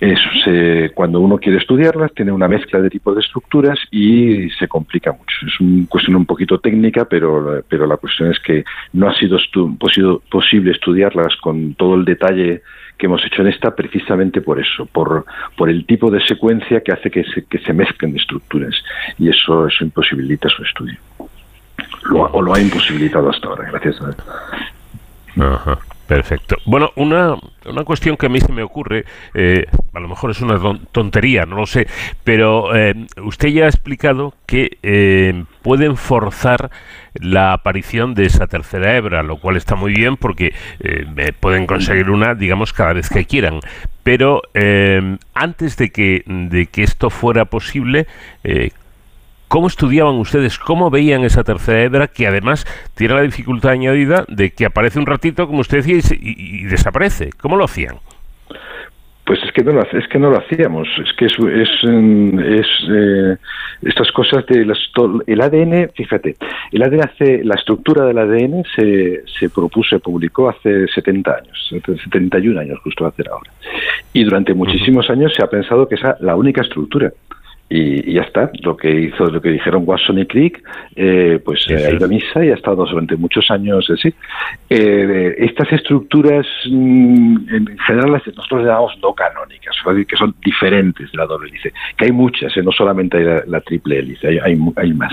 Eso se- cuando uno quiere estudiarlas, tiene una mezcla de tipos de estructuras y se complica mucho. Es una cuestión un poquito técnica, pero, pero la cuestión es que no ha sido estu- posi- posible estudiarlas con todo el detalle que hemos hecho en esta precisamente por eso, por, por el tipo de secuencia que hace que se, que se mezclen estructuras y eso, eso imposibilita su estudio. Lo o lo ha imposibilitado hasta ahora, gracias Ajá, perfecto. Bueno, una, una cuestión que a mí se me ocurre, eh, a lo mejor es una ton- tontería, no lo sé, pero eh, usted ya ha explicado que eh, pueden forzar la aparición de esa tercera hebra, lo cual está muy bien porque pueden conseguir una, digamos, cada vez que quieran. Pero antes de que, de que esto fuera posible, ¿Cómo estudiaban ustedes? ¿Cómo veían esa tercera hebra que además tiene la dificultad añadida de que aparece un ratito, como usted decía, y, se- y- y desaparece? ¿Cómo lo hacían? Pues es que no lo, hace- es que no lo hacíamos. Es que es, es, es, eh, estas cosas de las, el ADN, fíjate, el ADN hace, la estructura del ADN se, se propuso, se publicó hace 70 años, 71 años justo hacer ahora. Y durante muchísimos años se ha pensado que esa es la única estructura. Y, y ya está, lo que hizo, lo que dijeron Watson y Crick, eh, pues eh, ha ido a misa y ha estado durante muchos años así. Eh, estas estructuras, mm, en general, las nosotros llamamos no canónicas, es decir, que son diferentes de la doble hélice, que hay muchas, eh, no solamente hay la, la triple hélice, hay, hay, hay más.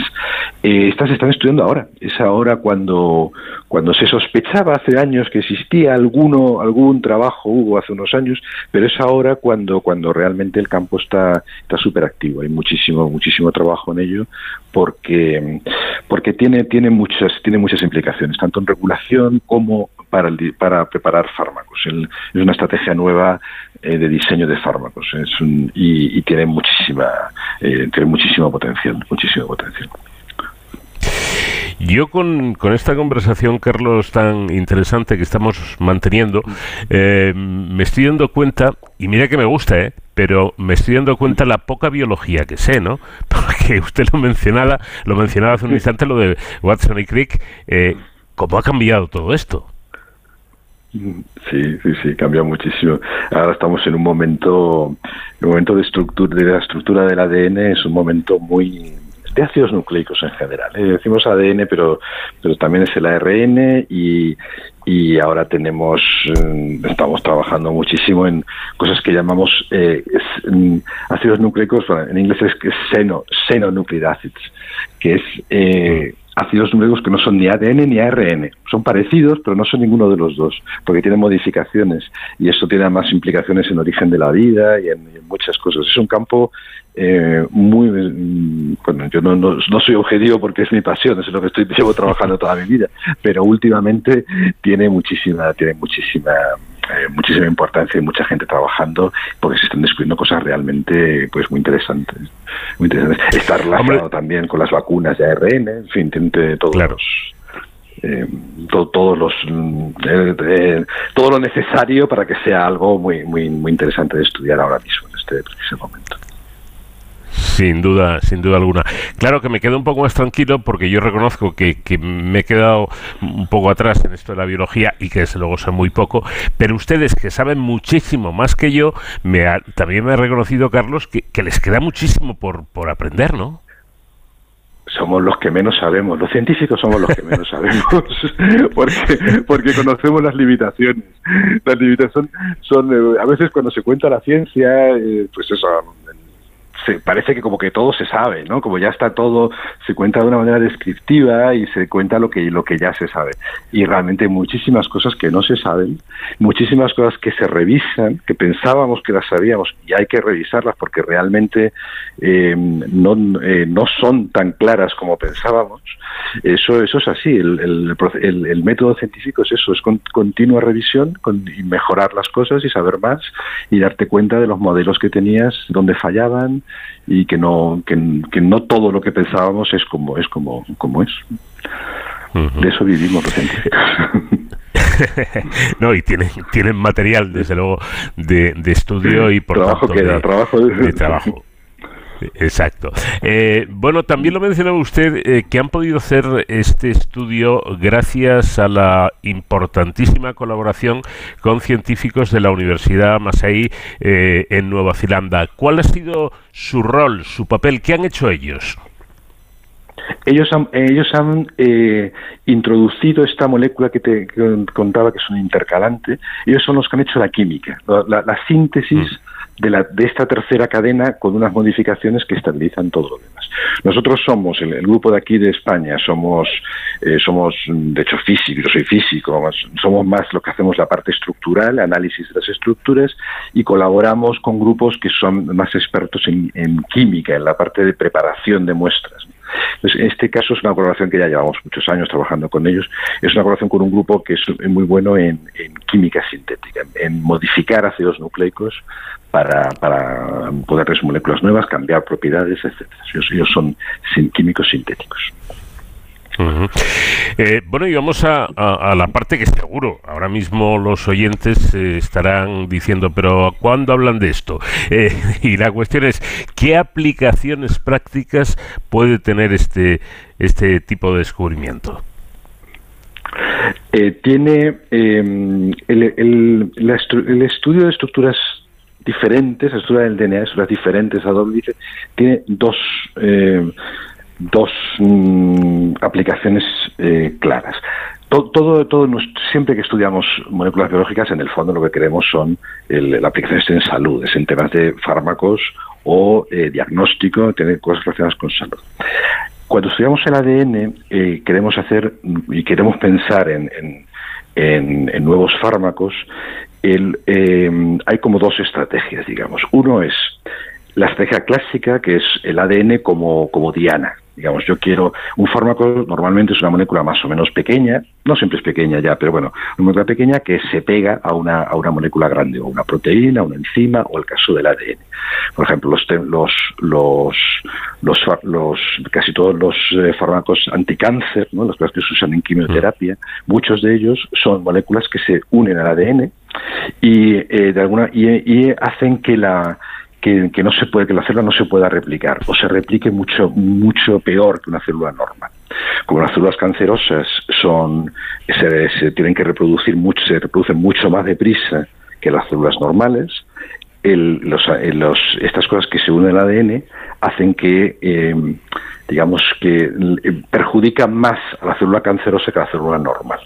Eh, estas se están estudiando ahora, es ahora cuando, cuando se sospechaba hace años que existía alguno, algún trabajo, hubo hace unos años, pero es ahora cuando, cuando realmente el campo está está súper hay muchísimo, muchísimo trabajo en ello porque, porque tiene, tiene muchas, tiene muchas implicaciones, tanto en regulación como para, el para preparar fármacos. El- es una estrategia nueva eh, de diseño de fármacos es un- y, y tiene muchísima, eh, tiene muchísimo potencial, muchísimo potencial. Yo con, con esta conversación, Carlos, tan interesante que estamos manteniendo, eh, me estoy dando cuenta, y mira que me gusta, ¿eh? Pero me estoy dando cuenta la poca biología que sé, ¿no? Porque usted lo mencionaba, lo mencionaba hace un instante, lo de Watson y Crick, eh, ¿cómo ha cambiado todo esto? Sí, sí, sí, cambia muchísimo. Ahora estamos en un momento, el momento de estructura, de la estructura del ADN es un momento muy de ácidos nucleicos en general. ¿eh? Decimos ADN, pero, pero también es el ARN y, y ahora tenemos, eh, estamos trabajando muchísimo en cosas que llamamos eh, mm, ácidos nucleicos, en inglés es seno, senonucleic acids, que es eh, ácidos nucleicos que no son ni ADN ni ARN. Son parecidos, pero no son ninguno de los dos, porque tienen modificaciones y esto tiene más implicaciones en origen de la vida y en, y en muchas cosas. Es un campo eh, muy... mm, Bueno, yo no, no, no soy objetivo porque es mi pasión, es lo que estoy llevo trabajando toda mi vida, pero últimamente tiene muchísima, tiene muchísima eh, muchísima importancia y mucha gente trabajando porque se están descubriendo cosas realmente pues muy interesantes muy interesantes. Está relacionado también con las vacunas de ARN en fin tiene todos los eh, to- todos los mm, eh, eh, todo lo necesario para que sea algo muy muy muy interesante de estudiar ahora mismo en este preciso momento Sin duda, sin duda alguna. Claro que me quedo un poco más tranquilo porque yo reconozco que, que me he quedado un poco atrás en esto de la biología y que desde luego sé muy poco, pero ustedes que saben muchísimo más que yo, me ha- también me ha reconocido, Carlos, que, les queda muchísimo por, por aprender, ¿no? somos los que menos sabemos, los científicos somos los que menos sabemos, porque, porque conocemos las limitaciones. Las limitaciones son, eh, a veces cuando se cuenta la ciencia, eh, pues eso, se, parece que como que todo se sabe, ¿no? Como ya está todo, se cuenta de una manera descriptiva y se cuenta lo que, lo que ya se sabe. Y realmente muchísimas cosas que no se saben, muchísimas cosas que se revisan, que pensábamos que las sabíamos y hay que revisarlas porque realmente eh, no, eh, no son tan claras como pensábamos. Eso, eso es así. El, el, método científico es eso, es con, continua revisión con, y mejorar las cosas y saber más y darte cuenta de los modelos que tenías, donde fallaban y que no, que, que no todo lo que pensábamos es como es como, como es. De eso vivimos los científicos. no, y tienen, tienen material, desde luego, de, de estudio y por Trabajo tanto queda, de, trabajo- de trabajo. Exacto. Eh, bueno, también lo mencionaba usted eh, que han podido hacer este estudio gracias a la importantísima colaboración con científicos de la Universidad Masai eh, en Nueva Zelanda. ¿Cuál ha sido su rol, su papel? ¿Qué han hecho ellos? Ellos han, ellos han eh, introducido esta molécula que te que contaba que es un intercalante. Ellos son los que han hecho la química, la, la- la síntesis de, la, de esta tercera cadena con unas modificaciones que estabilizan todo lo demás. Nosotros somos, el, grupo de aquí de España, somos, eh, somos de hecho físicos, yo soy físico, somos más lo que hacemos la parte estructural, análisis de las estructuras, y colaboramos con grupos que son más expertos en química, en la parte de preparación de muestras. Pues en este caso es una colaboración que ya llevamos muchos años trabajando con ellos. Es una colaboración con un grupo que es muy bueno en, química sintética, en, modificar ácidos nucleicos para, para poderles moléculas nuevas, cambiar propiedades, etcétera. Ellos, son químicos sintéticos. Eh, bueno, y vamos a, a- la parte que seguro ahora mismo los oyentes eh, estarán diciendo, pero ¿cuándo hablan de esto? Eh, y la cuestión es, ¿qué aplicaciones prácticas puede tener este, este tipo de descubrimiento? Eh, tiene eh, el, el- la el estudio de estructuras diferentes, la estructura del DNA, estructuras diferentes a doble tiene dos, dos mm, aplicaciones eh, claras. To- Todo, todo, siempre que estudiamos moléculas biológicas, en el fondo lo que queremos son el, la aplicación en salud, es en temas de fármacos o eh, diagnóstico, tener cosas relacionadas con salud. Cuando estudiamos el ADN, eh, queremos hacer y queremos pensar en, nuevos fármacos. Hay como dos estrategias, digamos. Uno es la estrategia clásica, que es el ADN como, como diana. Digamos, yo quiero un fármaco, normalmente es una molécula más o menos pequeña, no siempre es pequeña ya, pero bueno, una molécula pequeña que se pega a una, a una molécula grande, o una proteína, una enzima, o el caso del ADN. Por ejemplo, los, los, los, los, los- casi todos los eh, fármacos anticáncer, ¿no? cosas que se usan en quimioterapia, muchos de ellos son moléculas que se unen al ADN y eh, de alguna y hacen que la que, no se puede que la célula no se pueda replicar o se replique mucho mucho peor que una célula normal. Como las células cancerosas son se, se tienen que reproducir mucho se reproducen mucho más deprisa que las células normales eh, estas cosas que se unen al ADN hacen que eh, digamos que eh, perjudican más a la célula cancerosa que a la célula normal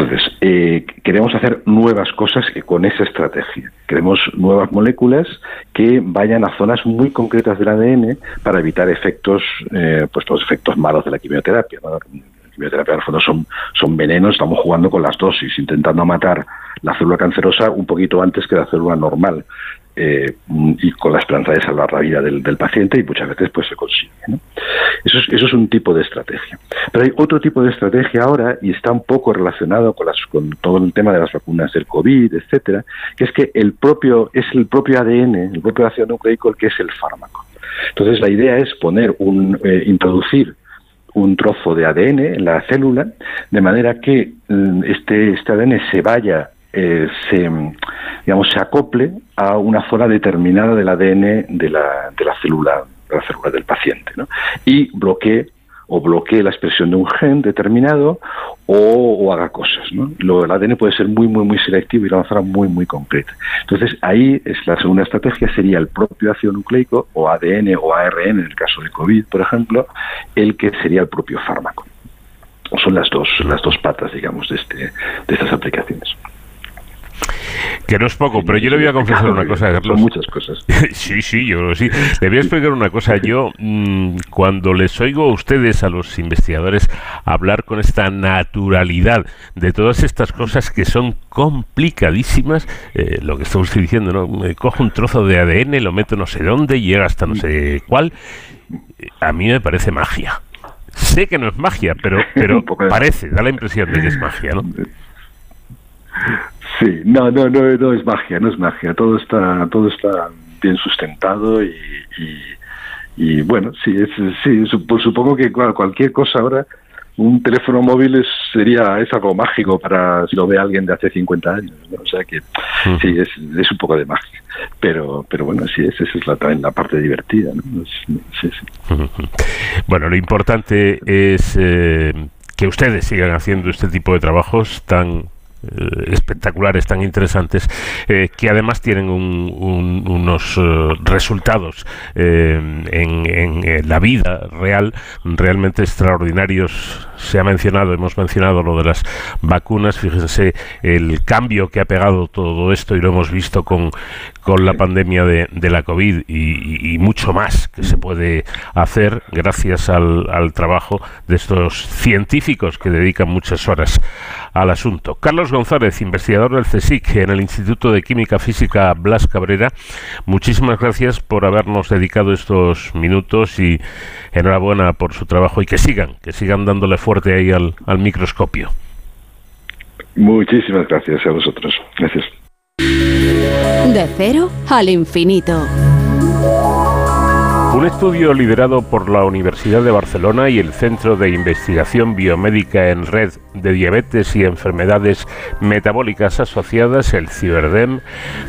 entonces, eh, queremos hacer nuevas cosas con esa estrategia. Queremos nuevas moléculas que vayan a zonas muy concretas del ADN para evitar efectos, eh, pues los efectos malos de la quimioterapia. La quimioterapia, el fondo, son, son venenos, estamos jugando con las dosis, intentando matar la célula cancerosa un poquito antes que la célula normal. Eh, y con la esperanza de salvar la vida del, del paciente y muchas veces pues se consigue. Eso es, eso es un tipo de estrategia. Pero hay otro tipo de estrategia ahora y está un poco relacionado con, las, con todo el tema de las vacunas del COVID, etcétera, que es que el propio es el propio ADN, el propio ácido nucleico el que es el fármaco. Entonces la idea es poner un eh, introducir un trozo de ADN en la célula de manera que mm, este, este ADN se vaya eh, se digamos se acople a una zona determinada del ADN de la, de la célula de la célula del paciente y bloquee o bloquee la expresión de un gen determinado o, haga cosas. ¿no? Lo, el ADN puede ser muy, muy, muy selectivo y a una zona muy, muy concreta. Entonces, ahí es la segunda estrategia, sería el propio ácido nucleico, o ADN o ARN, en el caso de COVID, por ejemplo, el que sería el propio fármaco. Son las dos, las dos patas, digamos, de, este, de estas aplicaciones. Que no es poco, pero yo le voy a confesar una cosa, Carlos. Son muchas cosas. sí, sí, yo creo que sí. Le voy a explicar una cosa. Yo, mm, cuando les oigo a ustedes, a los investigadores, hablar con esta naturalidad de todas estas cosas que son complicadísimas, eh, lo que usted diciendo, ¿no? Me cojo un trozo de ADN, lo meto no sé dónde, llega hasta no sé cuál. eh, A mí me parece magia. Sé que no es magia, pero, pero parece, da la impresión de que es magia, ¿no? Sí, no, no, no, no es magia, no es magia. Todo está, todo está bien sustentado y, y, y bueno, sí, es, sí, sup- supongo que claro, cualquier cosa ahora, un teléfono móvil es, sería es algo mágico para si lo ve alguien de hace 50 años, ¿no? o sea que sí, es, es un poco de magia. Pero, pero bueno, sí, esa es la, también la parte divertida, ¿no? Sí, sí. Bueno, lo importante es eh, que ustedes sigan haciendo este tipo de trabajos tan espectaculares, tan interesantes, eh, que además tienen un- un- unos eh, resultados eh, en, eh, la vida real realmente extraordinarios. Se ha mencionado, hemos mencionado lo de las vacunas, fíjense el cambio que ha pegado todo esto y lo hemos visto con, con la pandemia de, de la COVID y- y mucho más que se puede hacer gracias al, al trabajo de estos científicos que dedican muchas horas al asunto. Carlos González, investigador del CSIC en el Instituto de Química Física Blas Cabrera, muchísimas gracias por habernos dedicado estos minutos y enhorabuena por su trabajo y que sigan, que sigan dándole fuerte ahí al, al microscopio. Muchísimas gracias a vosotros. Gracias. De cero al infinito. Un estudio liderado por la Universidad de Barcelona y el Centro de Investigación Biomédica en Red de Diabetes y Enfermedades Metabólicas Asociadas, el CIBERDEM,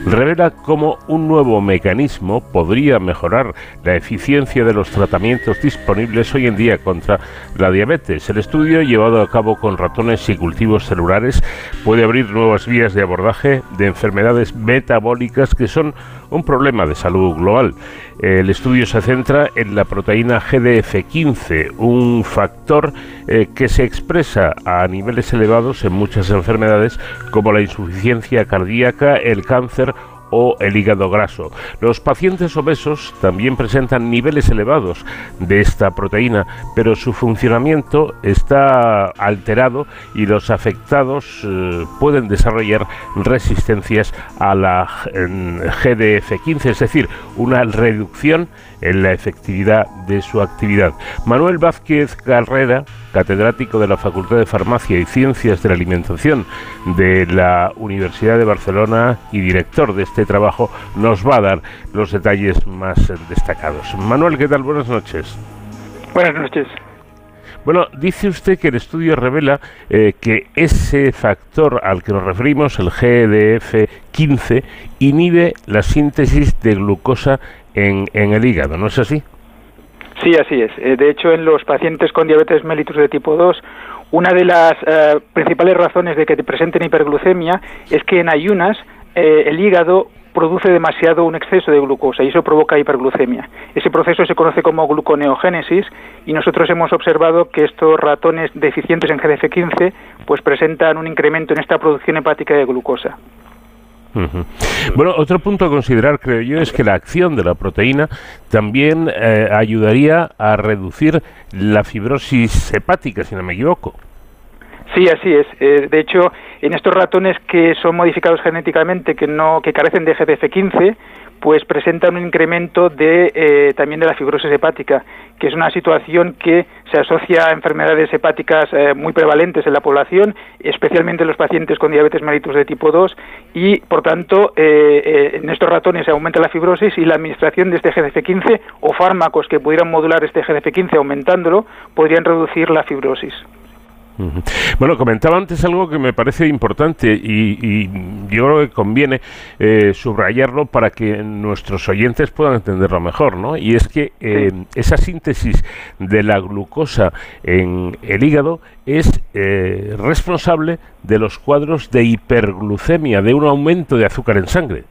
revela cómo un nuevo mecanismo podría mejorar la eficiencia de los tratamientos disponibles hoy en día contra la diabetes. El estudio, llevado a cabo con ratones y cultivos celulares, puede abrir nuevas vías de abordaje de enfermedades metabólicas que son un problema de salud global. El estudio se centra en la proteína GDF15, un factor eh, que se expresa a niveles elevados en muchas enfermedades como la insuficiencia cardíaca, el cáncer o el hígado graso. Los pacientes obesos también presentan niveles elevados de esta proteína, pero su funcionamiento está alterado y los afectados eh, pueden desarrollar resistencias a la eh, GDF15, es decir, una reducción en la efectividad de su actividad. Manuel Vázquez Carrera, catedrático de la Facultad de Farmacia y Ciencias de la Alimentación de la Universidad de Barcelona y director de este trabajo, nos va a dar los detalles más destacados. Manuel, ¿qué tal? Buenas noches. Buenas noches. Bueno, dice usted que el estudio revela eh, que ese factor al que nos referimos, el GDF15, inhibe la síntesis de glucosa en, el hígado, ¿no es así? Sí, así es. Eh, De hecho, en los pacientes con diabetes mellitus de tipo 2, una de las eh, principales razones de que te presenten hiperglucemia es que en ayunas eh, el hígado produce demasiado un exceso de glucosa y eso provoca hiperglucemia. Ese proceso se conoce como gluconeogénesis y nosotros hemos observado que estos ratones deficientes en GDF15 pues presentan un incremento en esta producción hepática de glucosa. Bueno, otro punto a considerar, creo yo, es que la acción de la proteína también eh, ayudaría a reducir la fibrosis hepática, si no me equivoco. Sí, así es. Eh, de hecho, en estos ratones que son modificados genéticamente, que no, que carecen de GDF15, pues presentan un incremento de eh, también de la fibrosis hepática, que es una situación que se asocia a enfermedades hepáticas eh, muy prevalentes en la población, especialmente en los pacientes con diabetes mellitus de tipo 2, y por tanto eh, eh, en estos ratones se aumenta la fibrosis y la administración de este GDF15 o fármacos que pudieran modular este GDF15 aumentándolo podrían reducir la fibrosis. Bueno, comentaba antes algo que me parece importante y, y yo creo que conviene eh, subrayarlo para que nuestros oyentes puedan entenderlo mejor, ¿no? Y es que eh, esa síntesis de la glucosa en el hígado es eh, responsable de los cuadros de hiperglucemia, de un aumento de azúcar en sangre.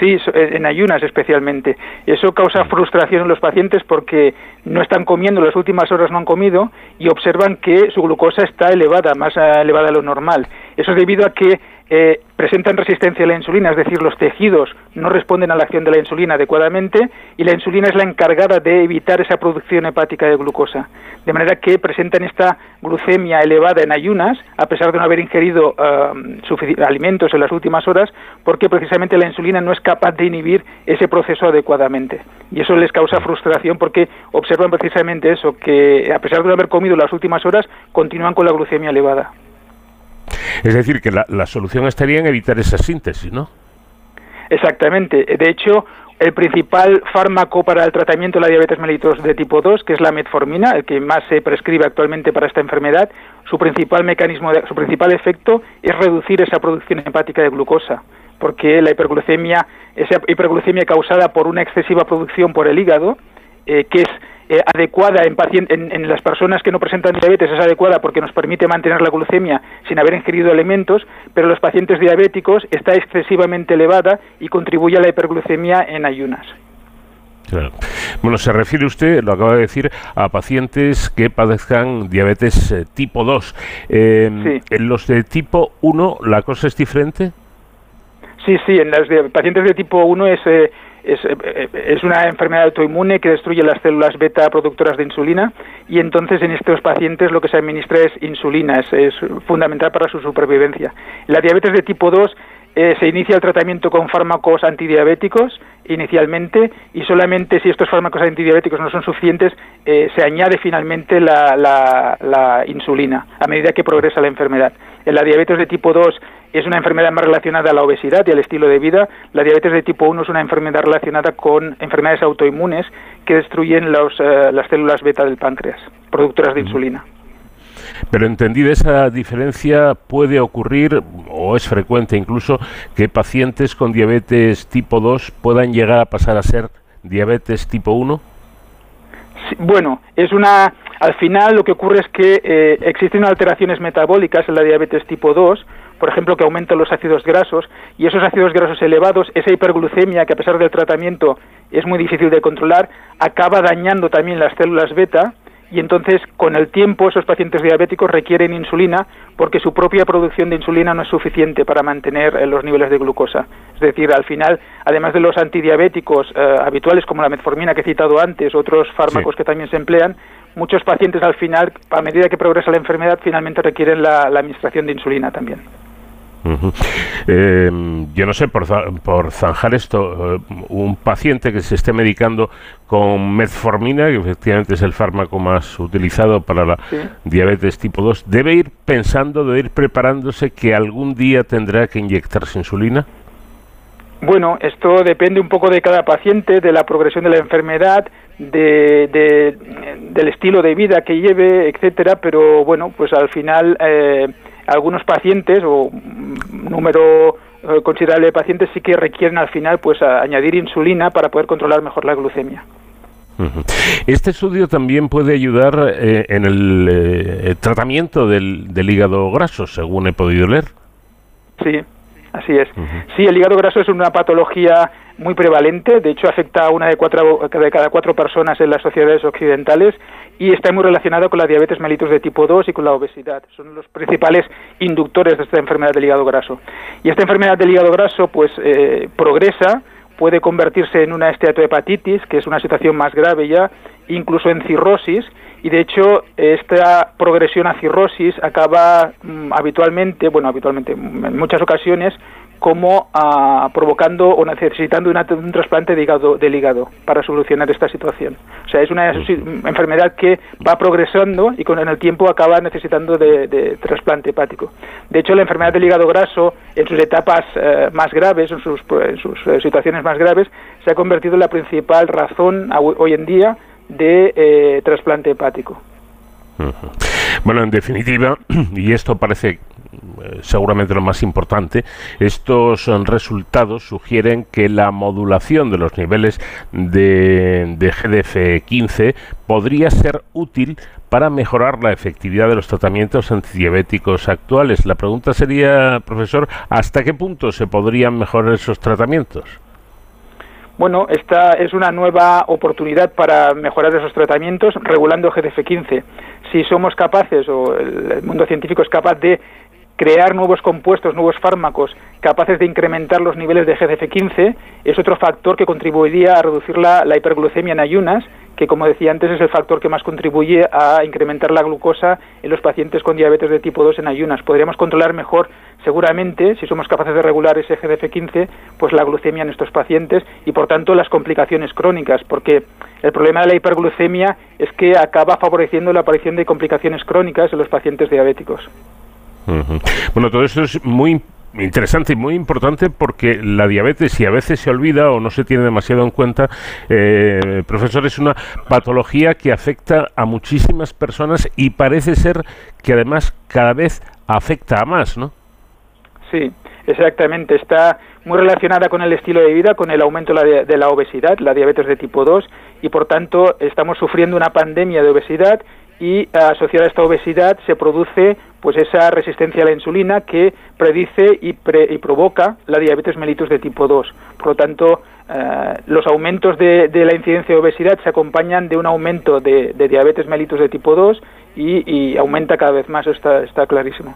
Sí, eh, en ayunas especialmente. Eso causa frustración en los pacientes porque no están comiendo, las últimas horas no han comido y observan que su glucosa está elevada, más eh, elevada de lo normal. Eso es debido a que eh, presentan resistencia a la insulina, es decir, los tejidos no responden a la acción de la insulina adecuadamente y la insulina es la encargada de evitar esa producción hepática de glucosa. De manera que presentan esta glucemia elevada en ayunas, a pesar de no haber ingerido sufici- alimentos en las últimas horas, porque precisamente la insulina no es capaz de inhibir ese proceso adecuadamente. Y eso les causa frustración porque observan precisamente eso, que a pesar de no haber comido en las últimas horas, continúan con la glucemia elevada. Es decir, que la, solución estaría en evitar esa síntesis, ¿no? Exactamente. De hecho, el principal fármaco para el tratamiento de la diabetes mellitus de tipo 2, que es la metformina, el que más se prescribe actualmente para esta enfermedad, su principal mecanismo, de- su principal efecto es reducir esa producción hepática de glucosa, porque la hiperglucemia, esa hiperglucemia causada por una excesiva producción por el hígado, eh, que es eh, adecuada en, en, en las personas que no presentan diabetes, es adecuada porque nos permite mantener la glucemia sin haber ingerido alimentos, pero en los pacientes diabéticos está excesivamente elevada y contribuye a la hiperglucemia en ayunas. Claro. Bueno, se refiere usted, lo acaba de decir, a pacientes que padezcan diabetes eh, tipo 2. Eh, ¿En los de tipo 1 la cosa es diferente? Sí, sí, en los de- pacientes de tipo 1 es, eh, es, eh, es una enfermedad autoinmune que destruye las células beta productoras de insulina y entonces en estos pacientes lo que se administra es insulina, es, es fundamental para su supervivencia. En la diabetes de tipo 2 eh, se inicia el tratamiento con fármacos antidiabéticos inicialmente y solamente si estos fármacos antidiabéticos no son suficientes eh, se añade finalmente la, la- la insulina a medida que progresa la enfermedad. En la diabetes de tipo 2 es una enfermedad más relacionada a la obesidad y al estilo de vida. La diabetes de tipo 1 es una enfermedad relacionada con enfermedades autoinmunes que destruyen los, eh, las células beta del páncreas, productoras de insulina. Pero entendida esa diferencia, puede ocurrir, o es frecuente incluso, que pacientes con diabetes tipo 2 puedan llegar a pasar a ser diabetes tipo 1. Sí, bueno, es una. Al final lo que ocurre es que eh, existen alteraciones metabólicas en la diabetes tipo 2, por ejemplo, que aumentan los ácidos grasos, y esos ácidos grasos elevados, esa hiperglucemia, que a pesar del tratamiento es muy difícil de controlar, acaba dañando también las células beta, y entonces con el tiempo esos pacientes diabéticos requieren insulina porque su propia producción de insulina no es suficiente para mantener eh, los niveles de glucosa. Es decir, al final, además de los antidiabéticos eh, habituales como la metformina que he citado antes, otros fármacos Sí. que también se emplean, muchos pacientes al final, a medida que progresa la enfermedad, finalmente requieren la, la administración de insulina también. Eh, yo no sé, por, por zanjar esto, eh, un paciente que se esté medicando con metformina, que efectivamente es el fármaco más utilizado para la Sí. diabetes tipo 2, ¿debe ir pensando, debe ir preparándose que algún día tendrá que inyectarse insulina? Bueno, esto depende un poco de cada paciente, de la progresión de la enfermedad, de, de- del estilo de vida que lleve, etcétera. Pero bueno, pues al final eh, algunos pacientes o un número eh, considerable de pacientes sí que requieren al final pues añadir insulina para poder controlar mejor la glucemia. Este estudio también puede ayudar eh, en el eh, tratamiento del, del hígado graso, según he podido leer. Sí, así es. Sí, el hígado graso es una patología muy prevalente, de hecho afecta a una de, cuatro, de cada cuatro personas en las sociedades occidentales y está muy relacionado con la diabetes mellitus de tipo 2 y con la obesidad. Son los principales inductores de esta enfermedad del hígado graso. Y esta enfermedad del hígado graso pues eh, progresa, puede convertirse en una esteatohepatitis, que es una situación más grave ya, incluso en cirrosis, y de hecho esta progresión a cirrosis acaba mm, habitualmente, bueno, habitualmente, en muchas ocasiones, como ah, provocando o necesitando una- un trasplante de hígado, del hígado para solucionar esta situación. O sea, es una enfermedad que va progresando y con en el tiempo acaba necesitando de, de trasplante hepático. De hecho, la enfermedad del hígado graso, en sus etapas eh, más graves, en sus, en sus eh, situaciones más graves, se ha convertido en la principal razón a- hoy en día de eh, trasplante hepático. Bueno, en definitiva, y esto parece eh, seguramente lo más importante, estos resultados sugieren que la modulación de los niveles de, de GDF15 podría ser útil para mejorar la efectividad de los tratamientos antidiabéticos actuales. La pregunta sería, profesor, ¿hasta qué punto se podrían mejorar esos tratamientos? Bueno, esta es una nueva oportunidad para mejorar esos tratamientos regulando GDF15. Si somos capaces, o el el mundo científico es capaz de crear nuevos compuestos, nuevos fármacos capaces de incrementar los niveles de GDF15, es otro factor que contribuiría a reducir la, hiperglucemia en ayunas, que como decía antes es el factor que más contribuye a incrementar la glucosa en los pacientes con diabetes de tipo 2 en ayunas. Podríamos controlar mejor, seguramente, si somos capaces de regular ese GDF15, pues la glucemia en estos pacientes y por tanto las complicaciones crónicas, porque el problema de la hiperglucemia es que acaba favoreciendo la aparición de complicaciones crónicas en los pacientes diabéticos. Ujú. Bueno, todo eso es muy interesante y muy importante porque la diabetes, si a veces se olvida o no se tiene demasiado en cuenta, eh, profesor, es una patología que afecta a muchísimas personas y parece ser que además cada vez afecta a más, ¿no? Sí, exactamente. Está muy relacionada con el estilo de vida, con el aumento de la obesidad, la diabetes de tipo 2, y por tanto estamos sufriendo una pandemia de obesidad y asociada a esta obesidad se produce pues esa resistencia a la insulina que predice y, pre- y provoca la diabetes mellitus de tipo 2. Por lo tanto, eh, los aumentos de, de la incidencia de obesidad se acompañan de un aumento de, de diabetes mellitus de tipo 2 y, y aumenta cada vez más, está, está clarísimo.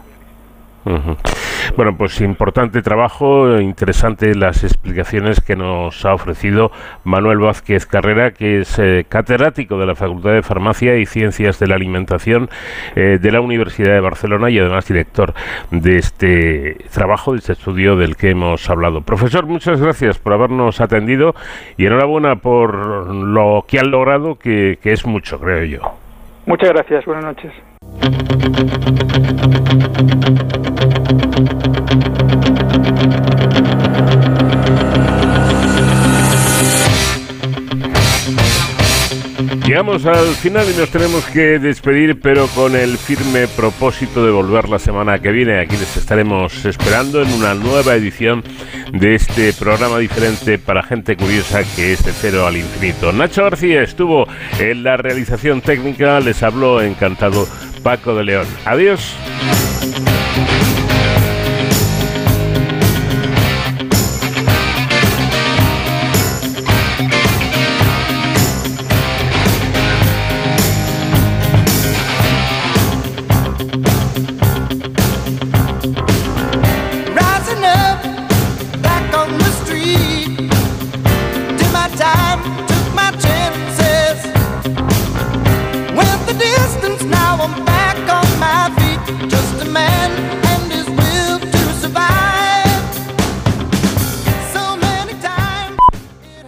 Bueno, pues importante trabajo, interesante las explicaciones que nos ha ofrecido Manuel Vázquez Carrera, que es eh, catedrático de la Facultad de Farmacia y Ciencias de la Alimentación eh, de la Universidad de Barcelona y además director de este trabajo, de este estudio del que hemos hablado. Profesor, muchas gracias por habernos atendido y enhorabuena por lo que han logrado, que es mucho, creo yo. Muchas gracias, buenas noches. Llegamos al final y nos tenemos que despedir, pero con el firme propósito de volver la semana que viene. Aquí les estaremos esperando en una nueva edición de este programa diferente para gente curiosa que es de cero al infinito. Nacho García estuvo en la realización técnica, les habló encantado Paco de León. Adiós.